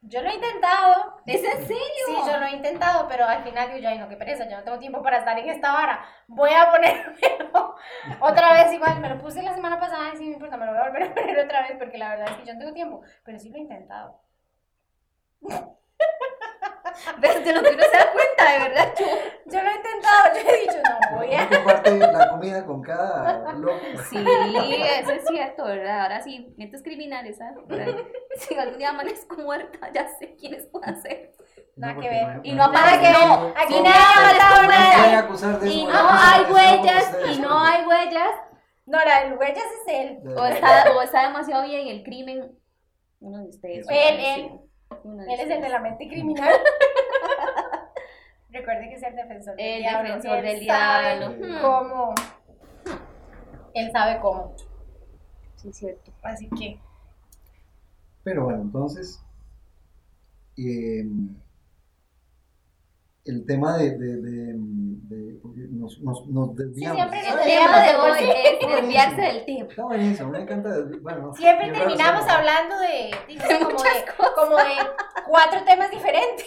Yo lo he intentado. ¿Es en serio? Sí, yo lo he intentado, pero al final yo, ay, no, qué pereza, yo no tengo tiempo para estar en esta vara. Voy a ponérmelo otra vez igual. Me lo puse la semana pasada y sí me importa, me lo voy a volver a poner otra vez porque la verdad es que yo no tengo tiempo. Pero sí lo he intentado. ¿Ves de lo que uno se da cuenta, de verdad? Yo- Yo lo he intentado, yo he dicho, no voy a. comparte la comida con cada loco. Sí, eso es cierto, ¿verdad? Ahora sí, mentes criminales, ¿sabes? Ahora, Si algún día amanezco muerta, ya sé quiénes pueden ser. Nada que ver. Y no Nada aparece, que no. Aquí no nadie ha matado a No me nadie. pueden acusar de eso, Y no hay huellas, y no hay huellas, No, la huellas es él. O está, o está demasiado bien el crimen. Uno de ustedes. Él, sí, él. Él es el de la mente criminal. Recuerde que es el defensor del El diablo. defensor Él del sabe diablo. Cómo. Él sabe cómo. Sí, es cierto. Así que. Pero bueno, entonces, eh, el tema de, de, de, nos, nos, nos desviamos. siempre El tema de hoy es desviarse del tema. Está buenísimo, me encanta. Bueno, Siempre terminamos hablando de, de- como, muchas de como de cuatro temas diferentes.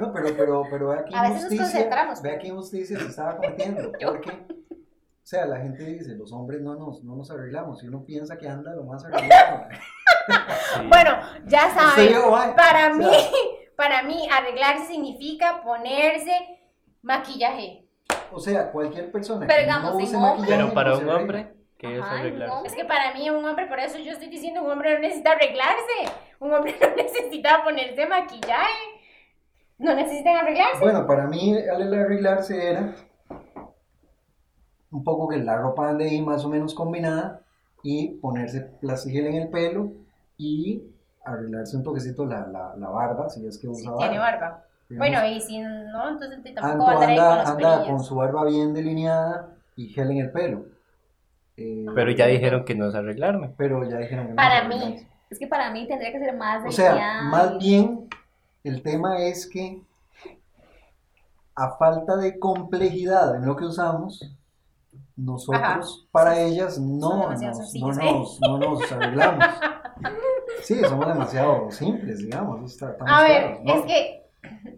No, pero, pero, pero vea qué A veces nos injusticia, concentramos, vea pero- qué injusticia se estaba cometiendo. Porque, o sea, la gente dice, los hombres no nos, no nos arreglamos. Y uno piensa que anda lo más arreglado. Sí. Bueno, ya ¿En saben. Para O sea, mí, para mí, arreglarse significa ponerse maquillaje. O sea, cualquier persona Pero que digamos, no en use hombre- maquillaje Pero para no un hombre, ¿qué es arreglarse? Es que para mí un hombre, por eso yo estoy diciendo, un hombre no necesita arreglarse. Un hombre no necesita ponerse maquillaje. No necesitan arreglarse. Bueno, para mí el arreglarse era un poco que la ropa ande ahí más o menos combinada y ponerse plastigel en el pelo y arreglarse un toquecito la, la, la barba, si es que usa barba. tiene barba. Digamos, Bueno, y si no, entonces tampoco Anto va a andar ahí con anda, los anda con su barba bien delineada y gel en el pelo. Eh, Pero ya dijeron que no es arreglarme. Pero ya dijeron que no Para se mí. arreglarse. Es que para mí tendría que ser más O sea, más bien el tema es que a falta de complejidad en lo que usamos, nosotros Ajá. para ellas no Son demasiado nos, no, ¿eh? nos, no nos arreglamos. Sí, somos demasiado simples, digamos. está- A ver, claros, ¿no? es que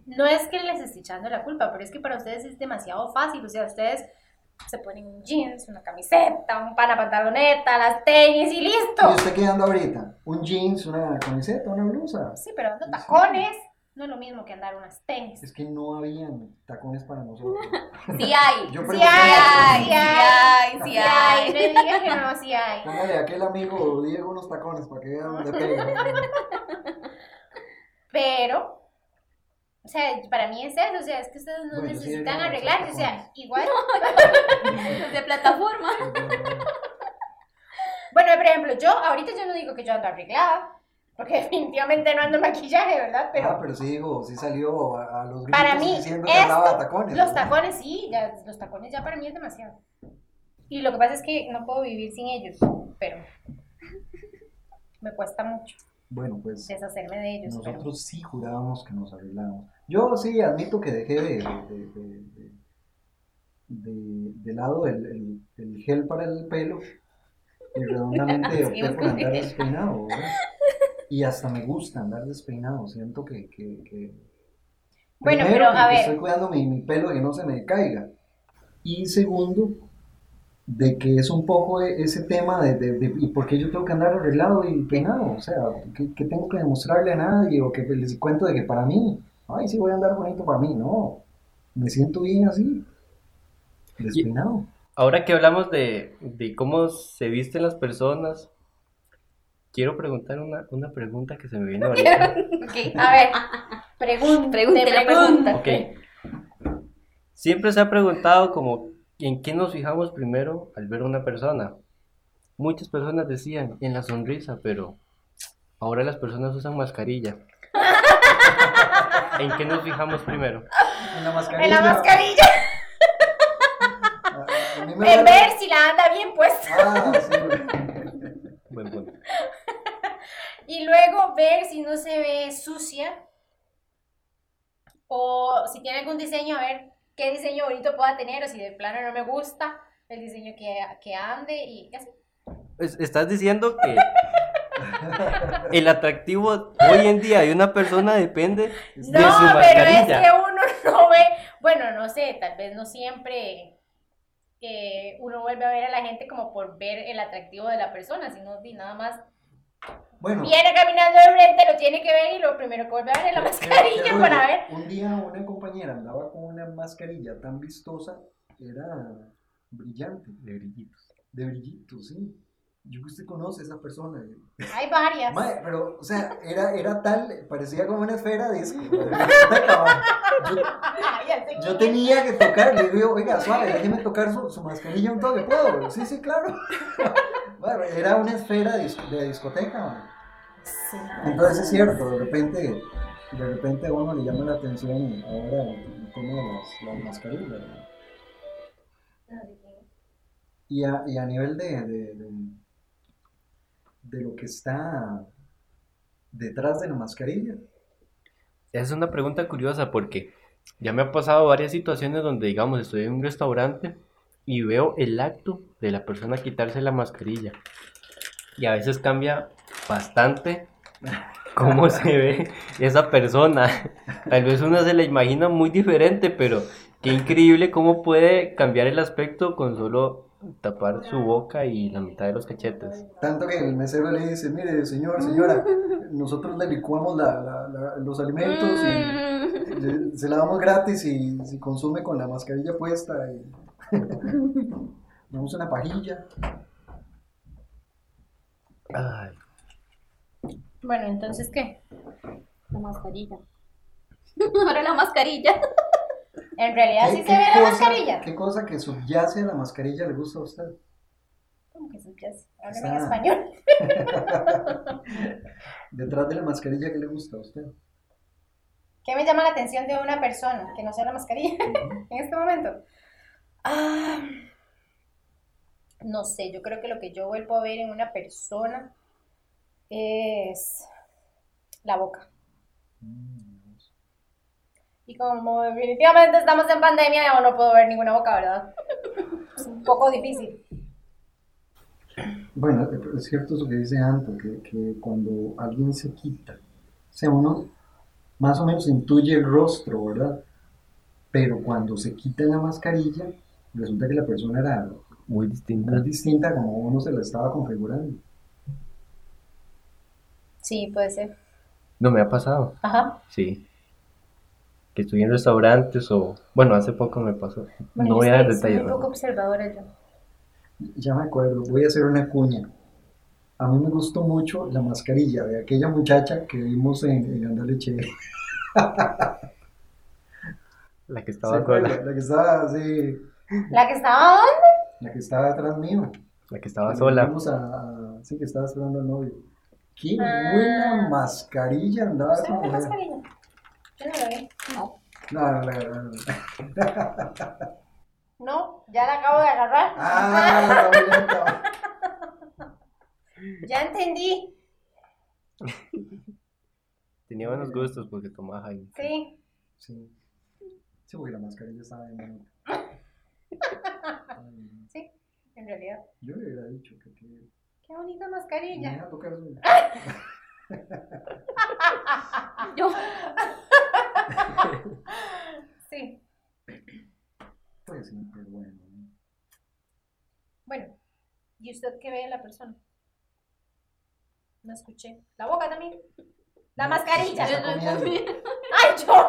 no es que les esté echando la culpa, pero es que para ustedes es demasiado fácil. O sea, ustedes se ponen un jeans, una camiseta, un pana pantaloneta, las tenis y ¿Y listo. usted qué anda ahorita? ¿Un jeans, una camiseta, una blusa? Sí, pero ando tacones no es lo mismo que andar unas tenis. Es que no habían tacones para nosotros. Sí hay. Yo Sí pregunté- hay, sí hay, sí Sí hay. hay, me digas que no, sí hay. Póngale a aquel amigo Diego unos tacones para que vean dónde pega. Pero, o sea, para mí es eso, o sea, es que ustedes no Bueno, sí necesitan deberíamos arreglarse, o sea, igual. De plataforma. Bueno, por ejemplo, yo ahorita yo no digo que yo ando arreglada, porque definitivamente no ando en maquillaje, ¿verdad? Pero ah, pero sí dijo, sí salió a, a los gritos para mí, diciendo que esto, de tacones. los tacones sí, ya, los tacones ya para mí es demasiado. Y lo que pasa es que no puedo vivir sin ellos, pero me cuesta mucho Bueno, pues deshacerme de ellos. pero- nosotros sí jurábamos que nos arreglábamos. Yo sí admito que dejé de, de- de- de- de, de lado el, el, el gel para el pelo y redondamente opté por andar despeinado, ¿verdad? Y hasta me gusta andar despeinado, siento que... que, que- Bueno, primero, pero, a que ver. Estoy cuidando mi, mi pelo que no se me caiga. Y segundo, de que es un poco e- ese tema de, de, de- ¿y por qué yo tengo que andar arreglado y peinado? O sea, ¿qué, qué tengo que demostrarle a nadie? O que les cuento de que para mí, ay, sí voy a andar bonito para mí. No, me siento bien así, despeinado. Ahora que hablamos de, de cómo se visten las personas, quiero preguntar una, una pregunta que se me vino ahorita. Ok. A ver, pregunta, pregunta. Ok. Siempre se ha preguntado como en qué nos fijamos primero al ver a una persona. Muchas personas decían en la sonrisa, pero ahora las personas usan mascarilla. ¿En qué nos fijamos primero? En la mascarilla. En la mascarilla, en ver si la anda bien puesta. Ah, sí. Y luego ver si no se ve sucia. O si tiene algún diseño, a ver qué diseño bonito pueda tener. O si de plano no me gusta el diseño que, que ande y así. Es- Estás diciendo que el atractivo hoy en día de una persona depende de su No, pero es que uno no ve, bueno, no sé, tal vez no siempre que uno vuelve a ver a la gente como por ver el atractivo de la persona, sino nada más Bueno, viene caminando de frente, lo tiene que ver y lo primero que vuelve a ver es la mascarilla qué para rollo. ver. Un día una compañera andaba con una mascarilla tan vistosa, era brillante, De brillitos. de brillito, sí. Yo que usted conoce a esa persona. Hay varias. Mae, pero, o sea, era, era tal, parecía como una esfera de disco. Yo, yo tenía que tocar, le digo, oiga, suave, déjeme tocar su, su mascarilla un toque, ¿puedo? Sí, sí, claro. Bueno, era una esfera de, dis- de discoteca. Sí. Entonces es cierto, de repente, de repente a uno le llama la atención ahora el tema de las, las mascarillas. Y a, y a nivel de, de, de, de lo que está detrás de la mascarilla. Esa es una pregunta curiosa porque ya me ha pasado varias situaciones donde, digamos, estoy en un restaurante y veo el acto de la persona quitarse la mascarilla. Y a veces cambia bastante cómo se ve esa persona. Tal vez uno se la imagina muy diferente, pero qué increíble cómo puede cambiar el aspecto con solo tapar su boca y la mitad de los cachetes. Tanto que el mesero le dice, mire, señor, señora, nosotros le licuamos la- la- la- los alimentos y le- se la damos gratis y si consume con la mascarilla puesta. Y... Damos una pajilla. Ay, Bueno, entonces, ¿qué? La mascarilla. Ahora la mascarilla. En realidad sí ¿Qué- se ve la mascarilla. ¿Qué cosa que subyace a la mascarilla le gusta a usted? ¿Cómo que subyace? Háblame en Está- español. Detrás de la mascarilla, ¿qué le gusta a usted? ¿Qué me llama la atención de una persona que no sea la mascarilla en este momento? Ah, no sé, yo creo que lo que yo vuelvo a ver en una persona es la boca. Y como definitivamente estamos en pandemia, ya no puedo ver ninguna boca, ¿verdad? Es un poco difícil. Bueno, es cierto eso que dice Anto, que, que cuando alguien se quita, o sea, uno más o menos intuye el rostro, ¿verdad? Pero cuando se quita la mascarilla, resulta que la persona era muy distinta. muy distinta como uno se la estaba configurando. Sí, puede ser. No me ha pasado. Ajá. Sí. Que estoy en restaurantes o... Bueno, hace poco me pasó. Bueno, no voy a dar detalles. un poco observadora yo. Ya me acuerdo, voy a hacer una cuña. A mí me gustó mucho la mascarilla de aquella muchacha que vimos en, en Andaleche. La que ¿Se estaba acuerda? sola. La que estaba así, ¿La que estaba dónde? la que estaba detrás mío. La que estaba Que sola. vimos a- sí, que estaba esperando al novio. Qué Ah. buena mascarilla andaba ¿Usted esa mujer. mascarilla? Yo no la vi. No. No, no, no, no, no. No, ya la acabo de agarrar. Ah. Ya entendí. Tenía buenos gustos porque tomaba Jaime. Sí. Sí. Sí, porque la mascarilla estaba bien bonita. Ay, Sí, en realidad. Yo le hubiera dicho que, que Qué bonita me mascarilla. deja tocar su... Yo, Sí. Pues sí, pero bueno. Bueno, ¿y usted qué ve en la persona? No escuché. La boca también. La No, mascarilla. está. ¡Ay, yo!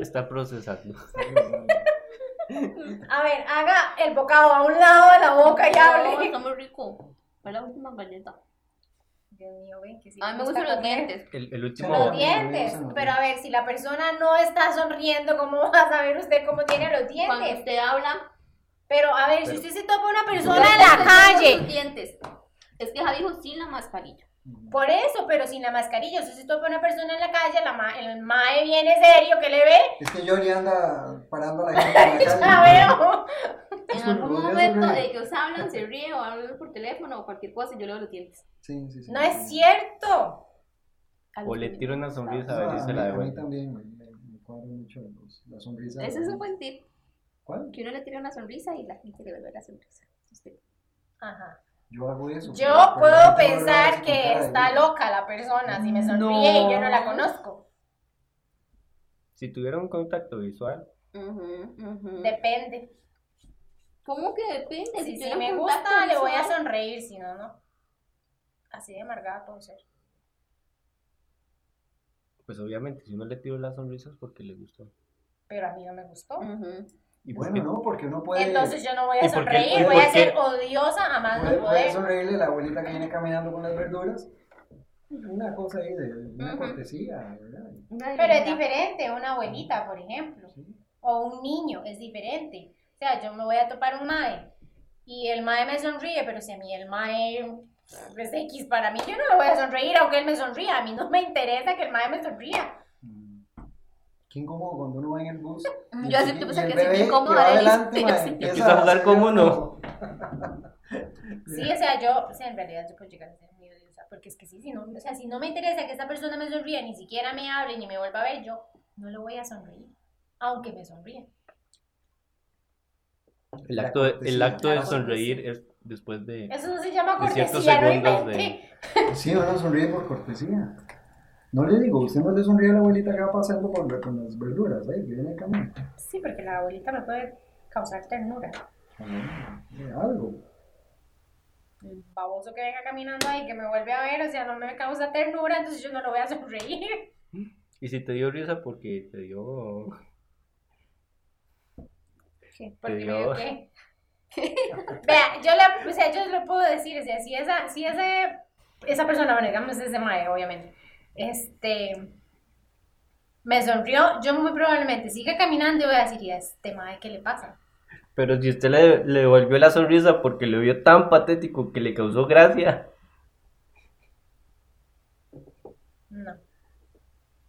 Está procesando. A ver, haga el bocado a un lado de la boca y no, hable. está muy rico. Fue la última galleta. Dios mío, ven que sí. A mí me gusta gustan los comer. dientes. El, el Los último. No, dientes. Pero a ver, si la persona no está sonriendo, ¿cómo va a saber usted cómo tiene los Cuando dientes? usted habla, Pero a ver, si usted se topa una persona en la calle, los dientes. Es que Javi dijo sin la mascarilla. Por eso, pero sin la mascarilla, si se topa una persona en la calle, la ma- el mae viene serio, que le ve? Es que Johnny anda parando a la gente en la veo. En algún momento ellos hablan, se ríen o hablan por teléfono o cualquier cosa y yo le veo los dientes. Sí, sí, sí. No es cierto. O le tiro una sonrisa a Ah, ver si se la a mí devuelve. también me, me, me cuadra mucho los- la sonrisa. Ese es un buen tip. ¿Cuál? Que uno le tire una sonrisa y la gente le vuelve la sonrisa. Usted. Ajá. Yo hago eso. Yo puedo pensar que está loca la persona si me sonríe y yo no la conozco. Si tuviera un contacto visual. Depende. ¿Cómo que depende? Si, me gusta, le voy a visual. sonreír, si no, no. Así de amargada puedo ser. pues obviamente, si uno le tiro las sonrisas porque le gustó. Pero a mí no me gustó. Ujú. ¿Y Bueno, qué? no, porque uno puede, Entonces yo no voy a sonreír, ¿Y voy a ser odiosa a más no poder. sonreírle a la abuelita que viene caminando con las verduras. Una cosa ahí de una cortesía, ¿verdad? Pero es diferente, una abuelita, por ejemplo, Sí. o un niño, es diferente. O sea, yo me voy a topar un mae y el mae me sonríe, pero si a mí el mae es X para mí, yo no le voy a sonreír aunque él me sonría. A mí no me interesa que el mae me sonría. Qué incómodo cuando uno va en el bus. y Yo y pensé el que sentí incómodo que adelante, ma, sí. empieza a hacer como uno. Sí, o sea, yo, o sea, en realidad yo puedo llegar a ser muy odiosa, porque es que sí, si no, o sea, si no me interesa que esta persona me sonríe, ni siquiera me hable, ni me vuelva a ver, yo no le voy a sonreír, aunque me sonríe. El acto, de, el acto de sonreír es después de... Eso no se llama De ciertos cortesía, no de-. Sí, uno sonríe por cortesía. No le digo, usted no le sonríe a la abuelita que va pasando por, con las verduras, ¿eh? Que viene en camino. Sí, porque la abuelita me puede causar ternura. Ah, algo. El baboso que venga caminando ahí, que me vuelve a ver, o sea, no me causa ternura, entonces yo no lo voy a sonreír. Y si te dio risa porque te dio... Porque Te me dio- dio qué. Vea, yo le, o sea, yo le puedo decir, o sea, si esa, si ese, esa persona, bueno, digamos ese mae, obviamente, este, me sonrió, yo muy probablemente siga caminando y voy a decir, ¿y a este mae qué le pasa? Pero si usted le, le devolvió la sonrisa porque lo vio tan patético que le causó gracia. No.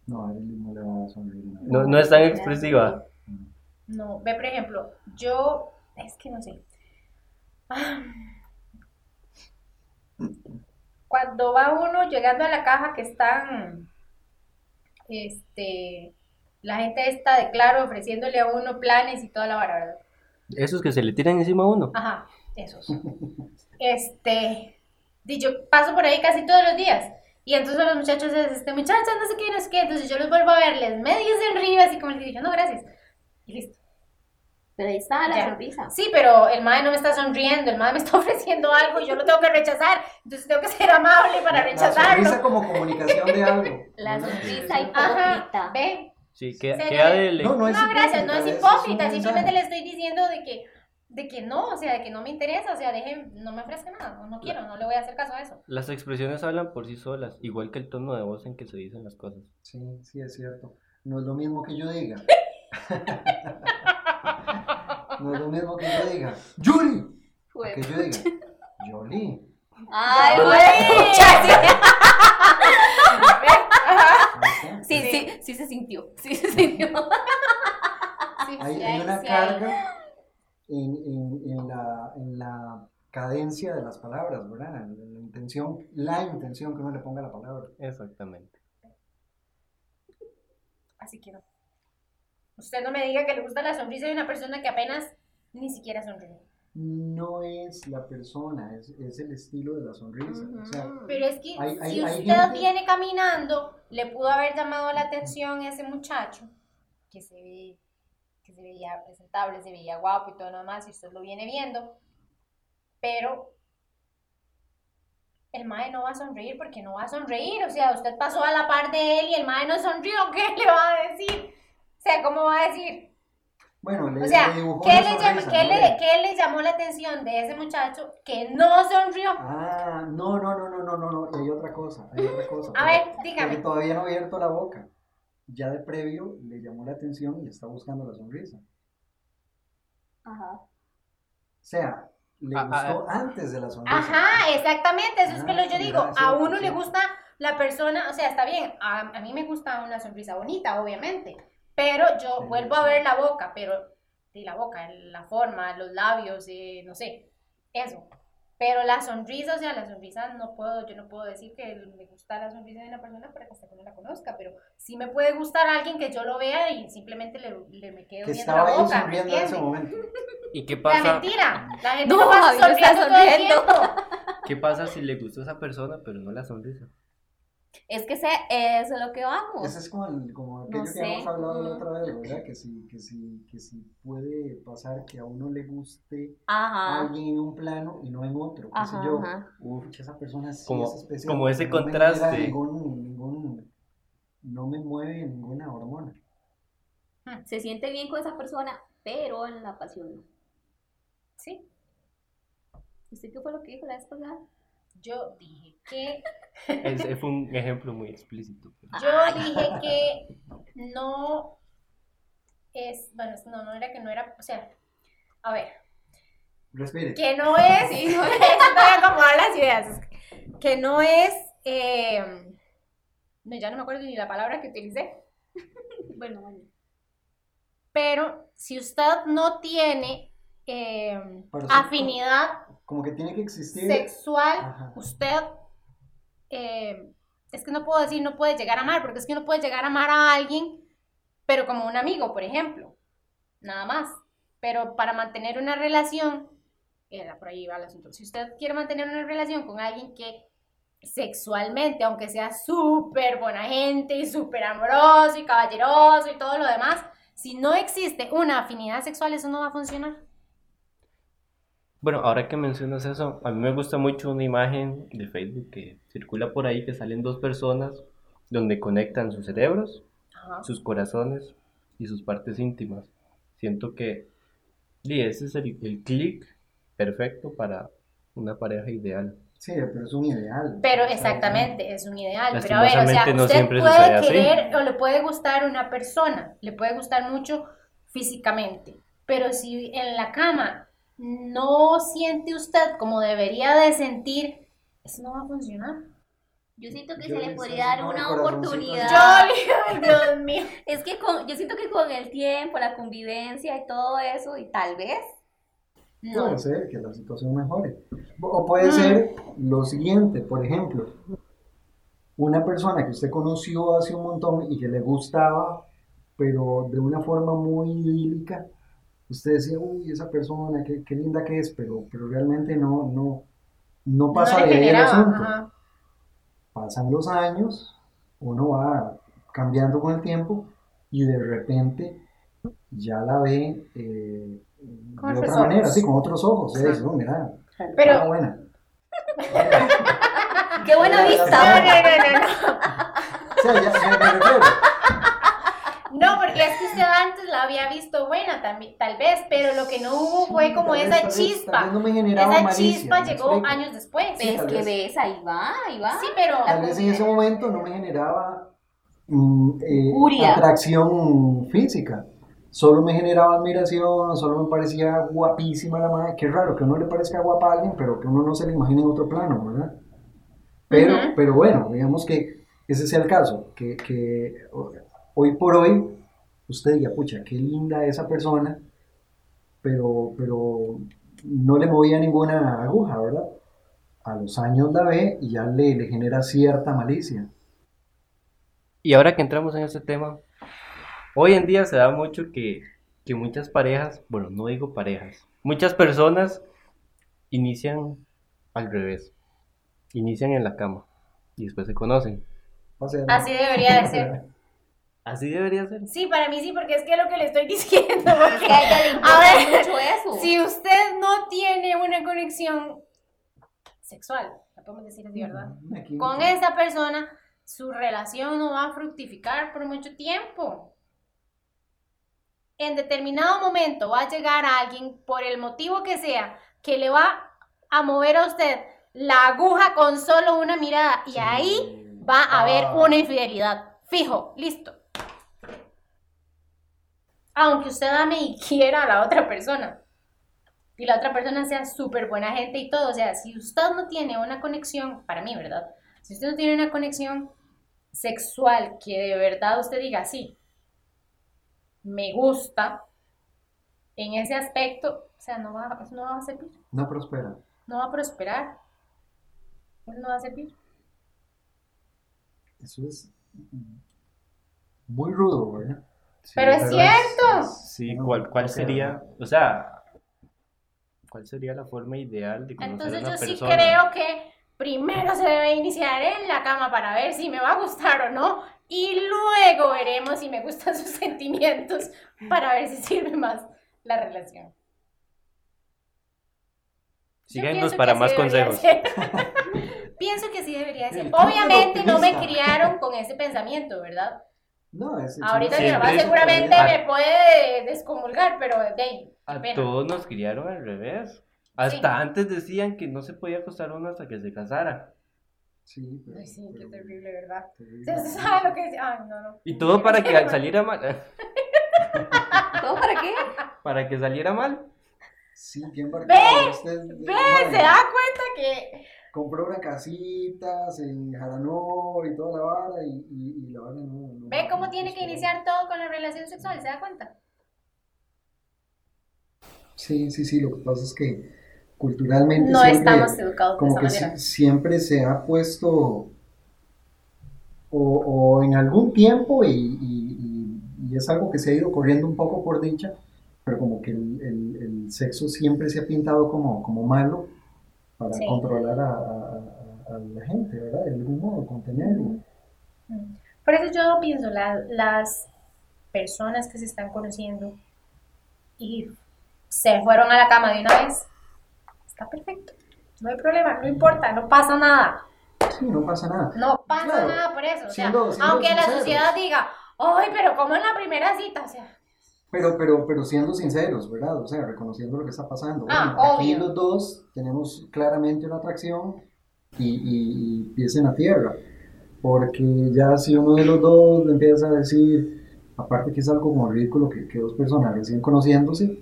No, a él no le va a sonreír. nada. No, no es tan expresiva. No, ve, por ejemplo, yo, es que no sé. Ah. Cuando va uno llegando a la caja que están, este, la gente está de claro ofreciéndole a uno planes y toda la vara, ¿verdad? Esos que se le tiran encima a uno. Ajá, esos. Este, yo paso por ahí casi todos los días. Y entonces los muchachos, es, este, muchachas, no sé qué, no sé qué. Entonces yo los vuelvo a verles medio sonrío, así como les digo, no, gracias. Y listo. Pero ahí está la Ya. sonrisa. Sí, pero el madre no me está sonriendo, el madre me está ofreciendo algo y yo lo tengo que rechazar. Entonces tengo que ser amable para La sonrisa rechazarlo. como comunicación de algo. La sonrisa Ajá, hipócrita. ve. Sí, queda, Sí, queda no, de... No, no es No, gracias, no es es- es hipócrita, un simplemente le estoy diciendo de que, de que no, o sea, de que no me interesa, o sea, dejen, no me ofrezca nada, no, no quiero, no le voy a hacer caso a eso. Las expresiones hablan por sí solas, igual que el tono de voz en que se dicen las cosas. Sí, sí, es cierto. No es lo mismo que yo diga. No es lo mismo que yo diga. ¡Yuri! Fue- Que yo diga. Yoli. Ay, güey. Ajá. Sí, sí, sí se sintió. Sí se sintió. Sí, Hay, sí, hay una sí, carga en, en- en la, en la cadencia de las palabras, ¿verdad? La, la intención, la intención que uno le ponga a la palabra. Exactamente. Así que no. Usted no me diga que le gusta la sonrisa de una persona que apenas ni siquiera sonríe. No es la persona, es, es el estilo de la sonrisa. O sea, Pero es que Hay- si hay usted gente- viene caminando, le pudo haber llamado la atención ese muchacho que se ve que se veía presentable, se veía guapo y todo lo demás, y usted lo viene viendo, pero el mae no va a sonreír porque no va a sonreír, o sea, usted pasó a la par de él y el mae no sonrió, ¿qué le va a decir? O sea, ¿cómo va a decir? bueno, le, O sea, le dibujó ¿qué le, llama- qué le- qué le llamó la atención de ese muchacho que no sonrió? Ah, no, no, no, no, no, no, no, hay otra cosa, hay otra cosa. A ver, dígame. Porque todavía no ha abierto la boca. Ya de previo le llamó la atención y está buscando la sonrisa. Ajá. O sea, le Ah, gustó antes de la sonrisa. Ajá, exactamente, eso es que lo yo Ah, digo, a uno le gusta la persona, o sea, está bien, a, a mí me gusta una sonrisa bonita, obviamente, pero yo Sí, vuelvo a ver la boca, pero, sí, la boca, la forma, los labios, eh, no sé, eso. Pero la sonrisa, o sea, la sonrisa no puedo, yo no puedo decir que me gusta la sonrisa de una persona para que hasta que no la conozca, pero sí me puede gustar alguien que yo lo vea y simplemente le, le me quedo Que viendo estaba la boca, ¿me sonriendo en ese momento. ¿Y qué La pasa? mentira, la gente No, no, pasa está sonriendo todo el sonriendo. tiempo. ¿Qué pasa si le gustó a esa persona pero no la sonrisa? Es que sé, eso es lo que vamos. Ese es como, el, como aquello No que hemos sé. hablado la otra vez, ¿verdad? Que si, que, si, que si puede pasar que a uno le guste Ajá. alguien en un plano y no en otro. qué sé Ajá, yo. ajá. Uf, esa persona sí Como- es especial. como ese no me contraste. Ningún, ningún, no me mueve ninguna hormona. Se siente bien con esa persona, pero en la pasión no. Sí, ¿Usted qué fue lo que dijo la vez pasada? Yo dije que Ese fue un ejemplo muy explícito. pero- Yo dije que no es, bueno, no, no era que no era, o sea, a ver, Respire. que no es, Sí, no. A acomodar las ideas, que no es, eh, no, ya no me acuerdo ni la palabra que utilicé, Bueno, bueno. pero si usted no tiene eh, afinidad Como que tiene que existir. sexual, Ajá. usted, eh, es que no puedo decir no puede llegar a amar, porque es que uno puede llegar a amar a alguien, pero como un amigo, por ejemplo, nada más. Pero para mantener una relación, era por ahí va el asunto. Si usted quiere mantener una relación con alguien que sexualmente, aunque sea súper buena gente y súper amoroso y caballeroso y todo lo demás, si no existe una afinidad sexual, eso no va a funcionar. Bueno, ahora que mencionas eso, a mí me gusta mucho una imagen de Facebook que circula por ahí que salen dos personas donde conectan sus cerebros, Ajá. sus corazones y sus partes íntimas. Siento que y ese es el, el clic perfecto para una pareja ideal. Sí, pero es un ideal. Pero exactamente, es un ideal. Pero a ver, o sea, no usted puede sucede así. querer o le puede gustar una persona, le puede gustar mucho físicamente, pero si en la cama no siente usted como debería de sentir, eso no va a funcionar. Yo siento que Yo se le podría dar una oportunidad. Yo, Dios mío. Es que con- yo siento que con el tiempo, la convivencia y todo eso, y tal vez, No. Puede ser que la situación mejore. O puede Mm. ser lo siguiente, por ejemplo, una persona que usted conoció hace un montón y que le gustaba, pero de una forma muy idílica, usted decía, uy, esa persona, qué, qué linda que es, pero, pero realmente no, no, no pasa no de ahí el asunto. ajá. Pasan los años, uno va cambiando con el tiempo y de repente ya la ve eh, de otra manera, ojos. sí, con otros ojos. Ajá. Eso, mira, Pero- está buena. qué buena No, vista. no, no, no, no. O sea, ya, ya me refiero. No, porque es que usted antes la había visto buena también, tal vez, pero lo que no hubo fue Sí, como esa vez, chispa. vez no me generaba Esa malicia, chispa ¿me llegó explico? años después. Sí, Es que ves, ahí va, ahí va. Sí, pero Tal vez en ese momento no me generaba mm, eh, atracción física. Solo me generaba admiración, solo me parecía guapísima la madre. Qué raro que a uno le parezca guapa a alguien, pero que uno no se le imagine en otro plano, ¿verdad? Pero, pero bueno, digamos que ese sea el caso, que, que hoy por hoy usted diga, pucha, qué linda esa persona, pero, pero no le movía ninguna aguja, ¿verdad? A los años la ve y ya le, le genera cierta malicia. Y ahora que entramos en este tema, Hoy en día se da mucho que, que muchas parejas, bueno, no digo parejas, muchas personas inician al revés. Inician en la cama y después se conocen. O sea, Así debería de ser. Así debería ser. Sí, para mí sí, porque es que es lo que le estoy diciendo. Es que porque- a ella le importa A ver, mucho eso. Si usted no tiene una conexión sexual, la podemos decir así, ¿verdad? Con esa persona, su relación no va a fructificar por mucho tiempo. En determinado momento va a llegar alguien, por el motivo que sea, que le va a mover a usted la aguja con solo una mirada y ahí va a haber Ah. una infidelidad. Fijo, listo. Aunque usted ame y quiera a la otra persona. Y la otra persona sea súper buena gente y todo. O sea, si usted no tiene una conexión, para mí, ¿verdad? Si usted no tiene una conexión sexual que de verdad usted diga, sí, me gusta, en ese aspecto, o sea, no va, no va a servir. No prospera. No va a prosperar. No va a servir. Eso es muy rudo, ¿verdad? Pero es pero cierto. Sí, ¿cuál, cuál sería? O sea, ¿cuál sería la forma ideal de conocer Entonces a una yo sí creo que primero se debe iniciar en la cama para ver si me va a gustar o no. Y luego veremos si me gustan sus sentimientos para ver si sirve más la relación. Pienso para más consejos. pienso que sí debería ser. Obviamente no me criaron con ese pensamiento, ¿verdad? No, es, es Ahorita mi mamá seguramente me puede descomulgar, pero de ahí, A pena. todos nos criaron al revés. Hasta antes decían que no se podía acostar uno hasta que se casara. Sí, pero- Ay, sí, qué terrible, ¿verdad? terrible. ¿Usted sabe lo que es? Ay, no, no. Y todo para que saliera mal. ¿Todo para qué? Para que saliera mal. Sí, bien marcado. Usted, Ve, madre, se da cuenta que Compró una casita, se enjaranó y toda la vara y, y, y la vara no, no- ¿Ve cómo no tiene que iniciar todo con la relación sexual? ¿Se da cuenta? Sí, sí, sí, lo que pasa es que culturalmente No siempre, estamos educados de como esa que manera. siempre se ha puesto o, o en algún tiempo y, y- y- y es algo que se ha ido corriendo un poco por dicha, pero como que el, el- el sexo siempre se ha pintado como, como malo para Sí. controlar a, a- a- a la gente, ¿verdad? Algún modo, contenerlo. Por eso yo pienso, la- las personas que se están conociendo y se fueron a la cama de una vez, está perfecto. No hay problema, no importa, no pasa nada. Sí, no pasa nada. No pasa Claro, nada por eso. O sea, siendo- siendo aunque la sociedad diga, ay, pero como en la primera cita, o sea, Pero, pero, pero siendo sinceros, ¿verdad? O sea, reconociendo lo que está pasando. Ah, Bueno, aquí los dos tenemos claramente una atracción y, y, y pies en la tierra. Porque ya si uno de los dos le empieza a decir, aparte que es algo como ridículo que, que dos personas recién conociéndose, eh,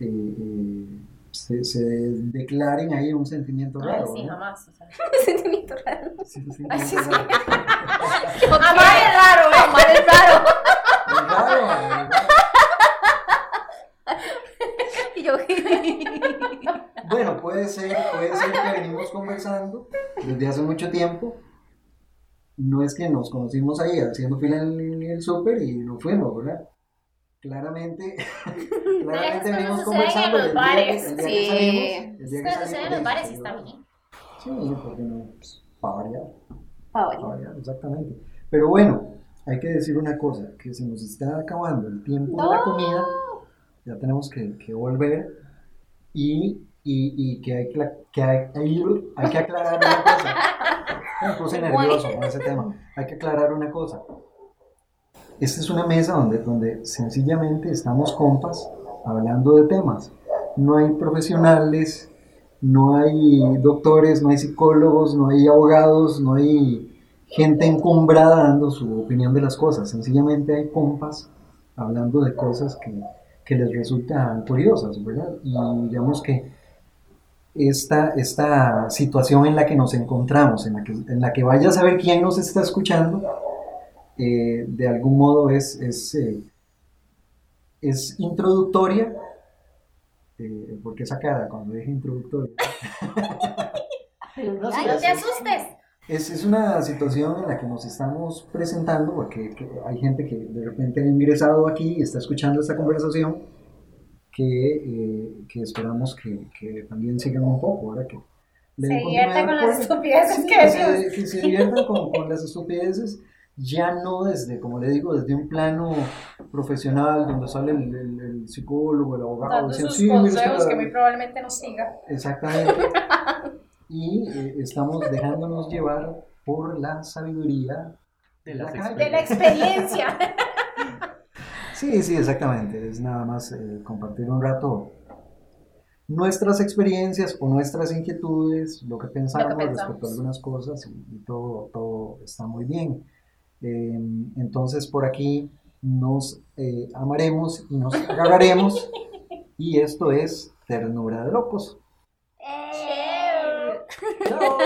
eh, se, se declaren ahí un sentimiento ay, raro. sí, ¿no? jamás. O sea. Sentimiento raro. Sí, sí, sí, Ay, sí, es sí. raro. Amar es raro, amar es raro. Bueno, puede ser, puede ser que venimos conversando desde hace mucho tiempo. No es que nos conocimos ahí haciendo fila en el súper y nos fuimos, ¿verdad? Claramente, claramente venimos suceden en conversando. los el día que- bares, el día que sí. salimos- el día que sucede en los salimos, bares está bien. Sí, porque no, pues, para variar, Favorito. para variar, exactamente. Pero bueno, hay que decir una cosa, que se nos está acabando el tiempo de la comida, ya tenemos que, que volver y, y, y que, hay, que, hay, hay- hay que aclarar una cosa. Me puse nervioso con ese tema. Hay que aclarar una cosa. Esta es una mesa donde, donde sencillamente estamos compas hablando de temas. No hay profesionales, no hay doctores, no hay psicólogos, no hay abogados, no hay gente encumbrada dando su opinión de las cosas. Sencillamente hay compas hablando de cosas que, que les resultan curiosas, ¿verdad? Y digamos que esta, esta situación en la que nos encontramos, en la que, en la que vaya a saber quién nos está escuchando, eh, de algún modo es, es, eh, es introductoria, eh, porque esa cara cuando dije introductoria, No, sí, No es- te asustes. Es, es una situación en la que nos estamos presentando, porque que hay gente que de repente ha ingresado aquí y está escuchando esta conversación, que, eh, que esperamos que, que también sigan un poco, ahora que Se diviertan con las estupideces sí, que se, que se diviertan con, con las estupideces, ya no desde, como le digo, desde un plano profesional, donde sale el, el- el psicólogo, el abogado, Dando diciendo, sus "Sí, consejos que muy probablemente no siga. Exactamente. Y eh, estamos dejándonos llevar por la sabiduría De. De la experiencia. Sí, sí, exactamente. Es nada más eh, compartir un rato nuestras experiencias o nuestras inquietudes, lo que pensamos, respecto a algunas cosas y, todo, todo está muy bien. Em, entonces por aquí nos eh, amaremos y nos agarraremos y esto es Ternura de Locos. ¡Chao!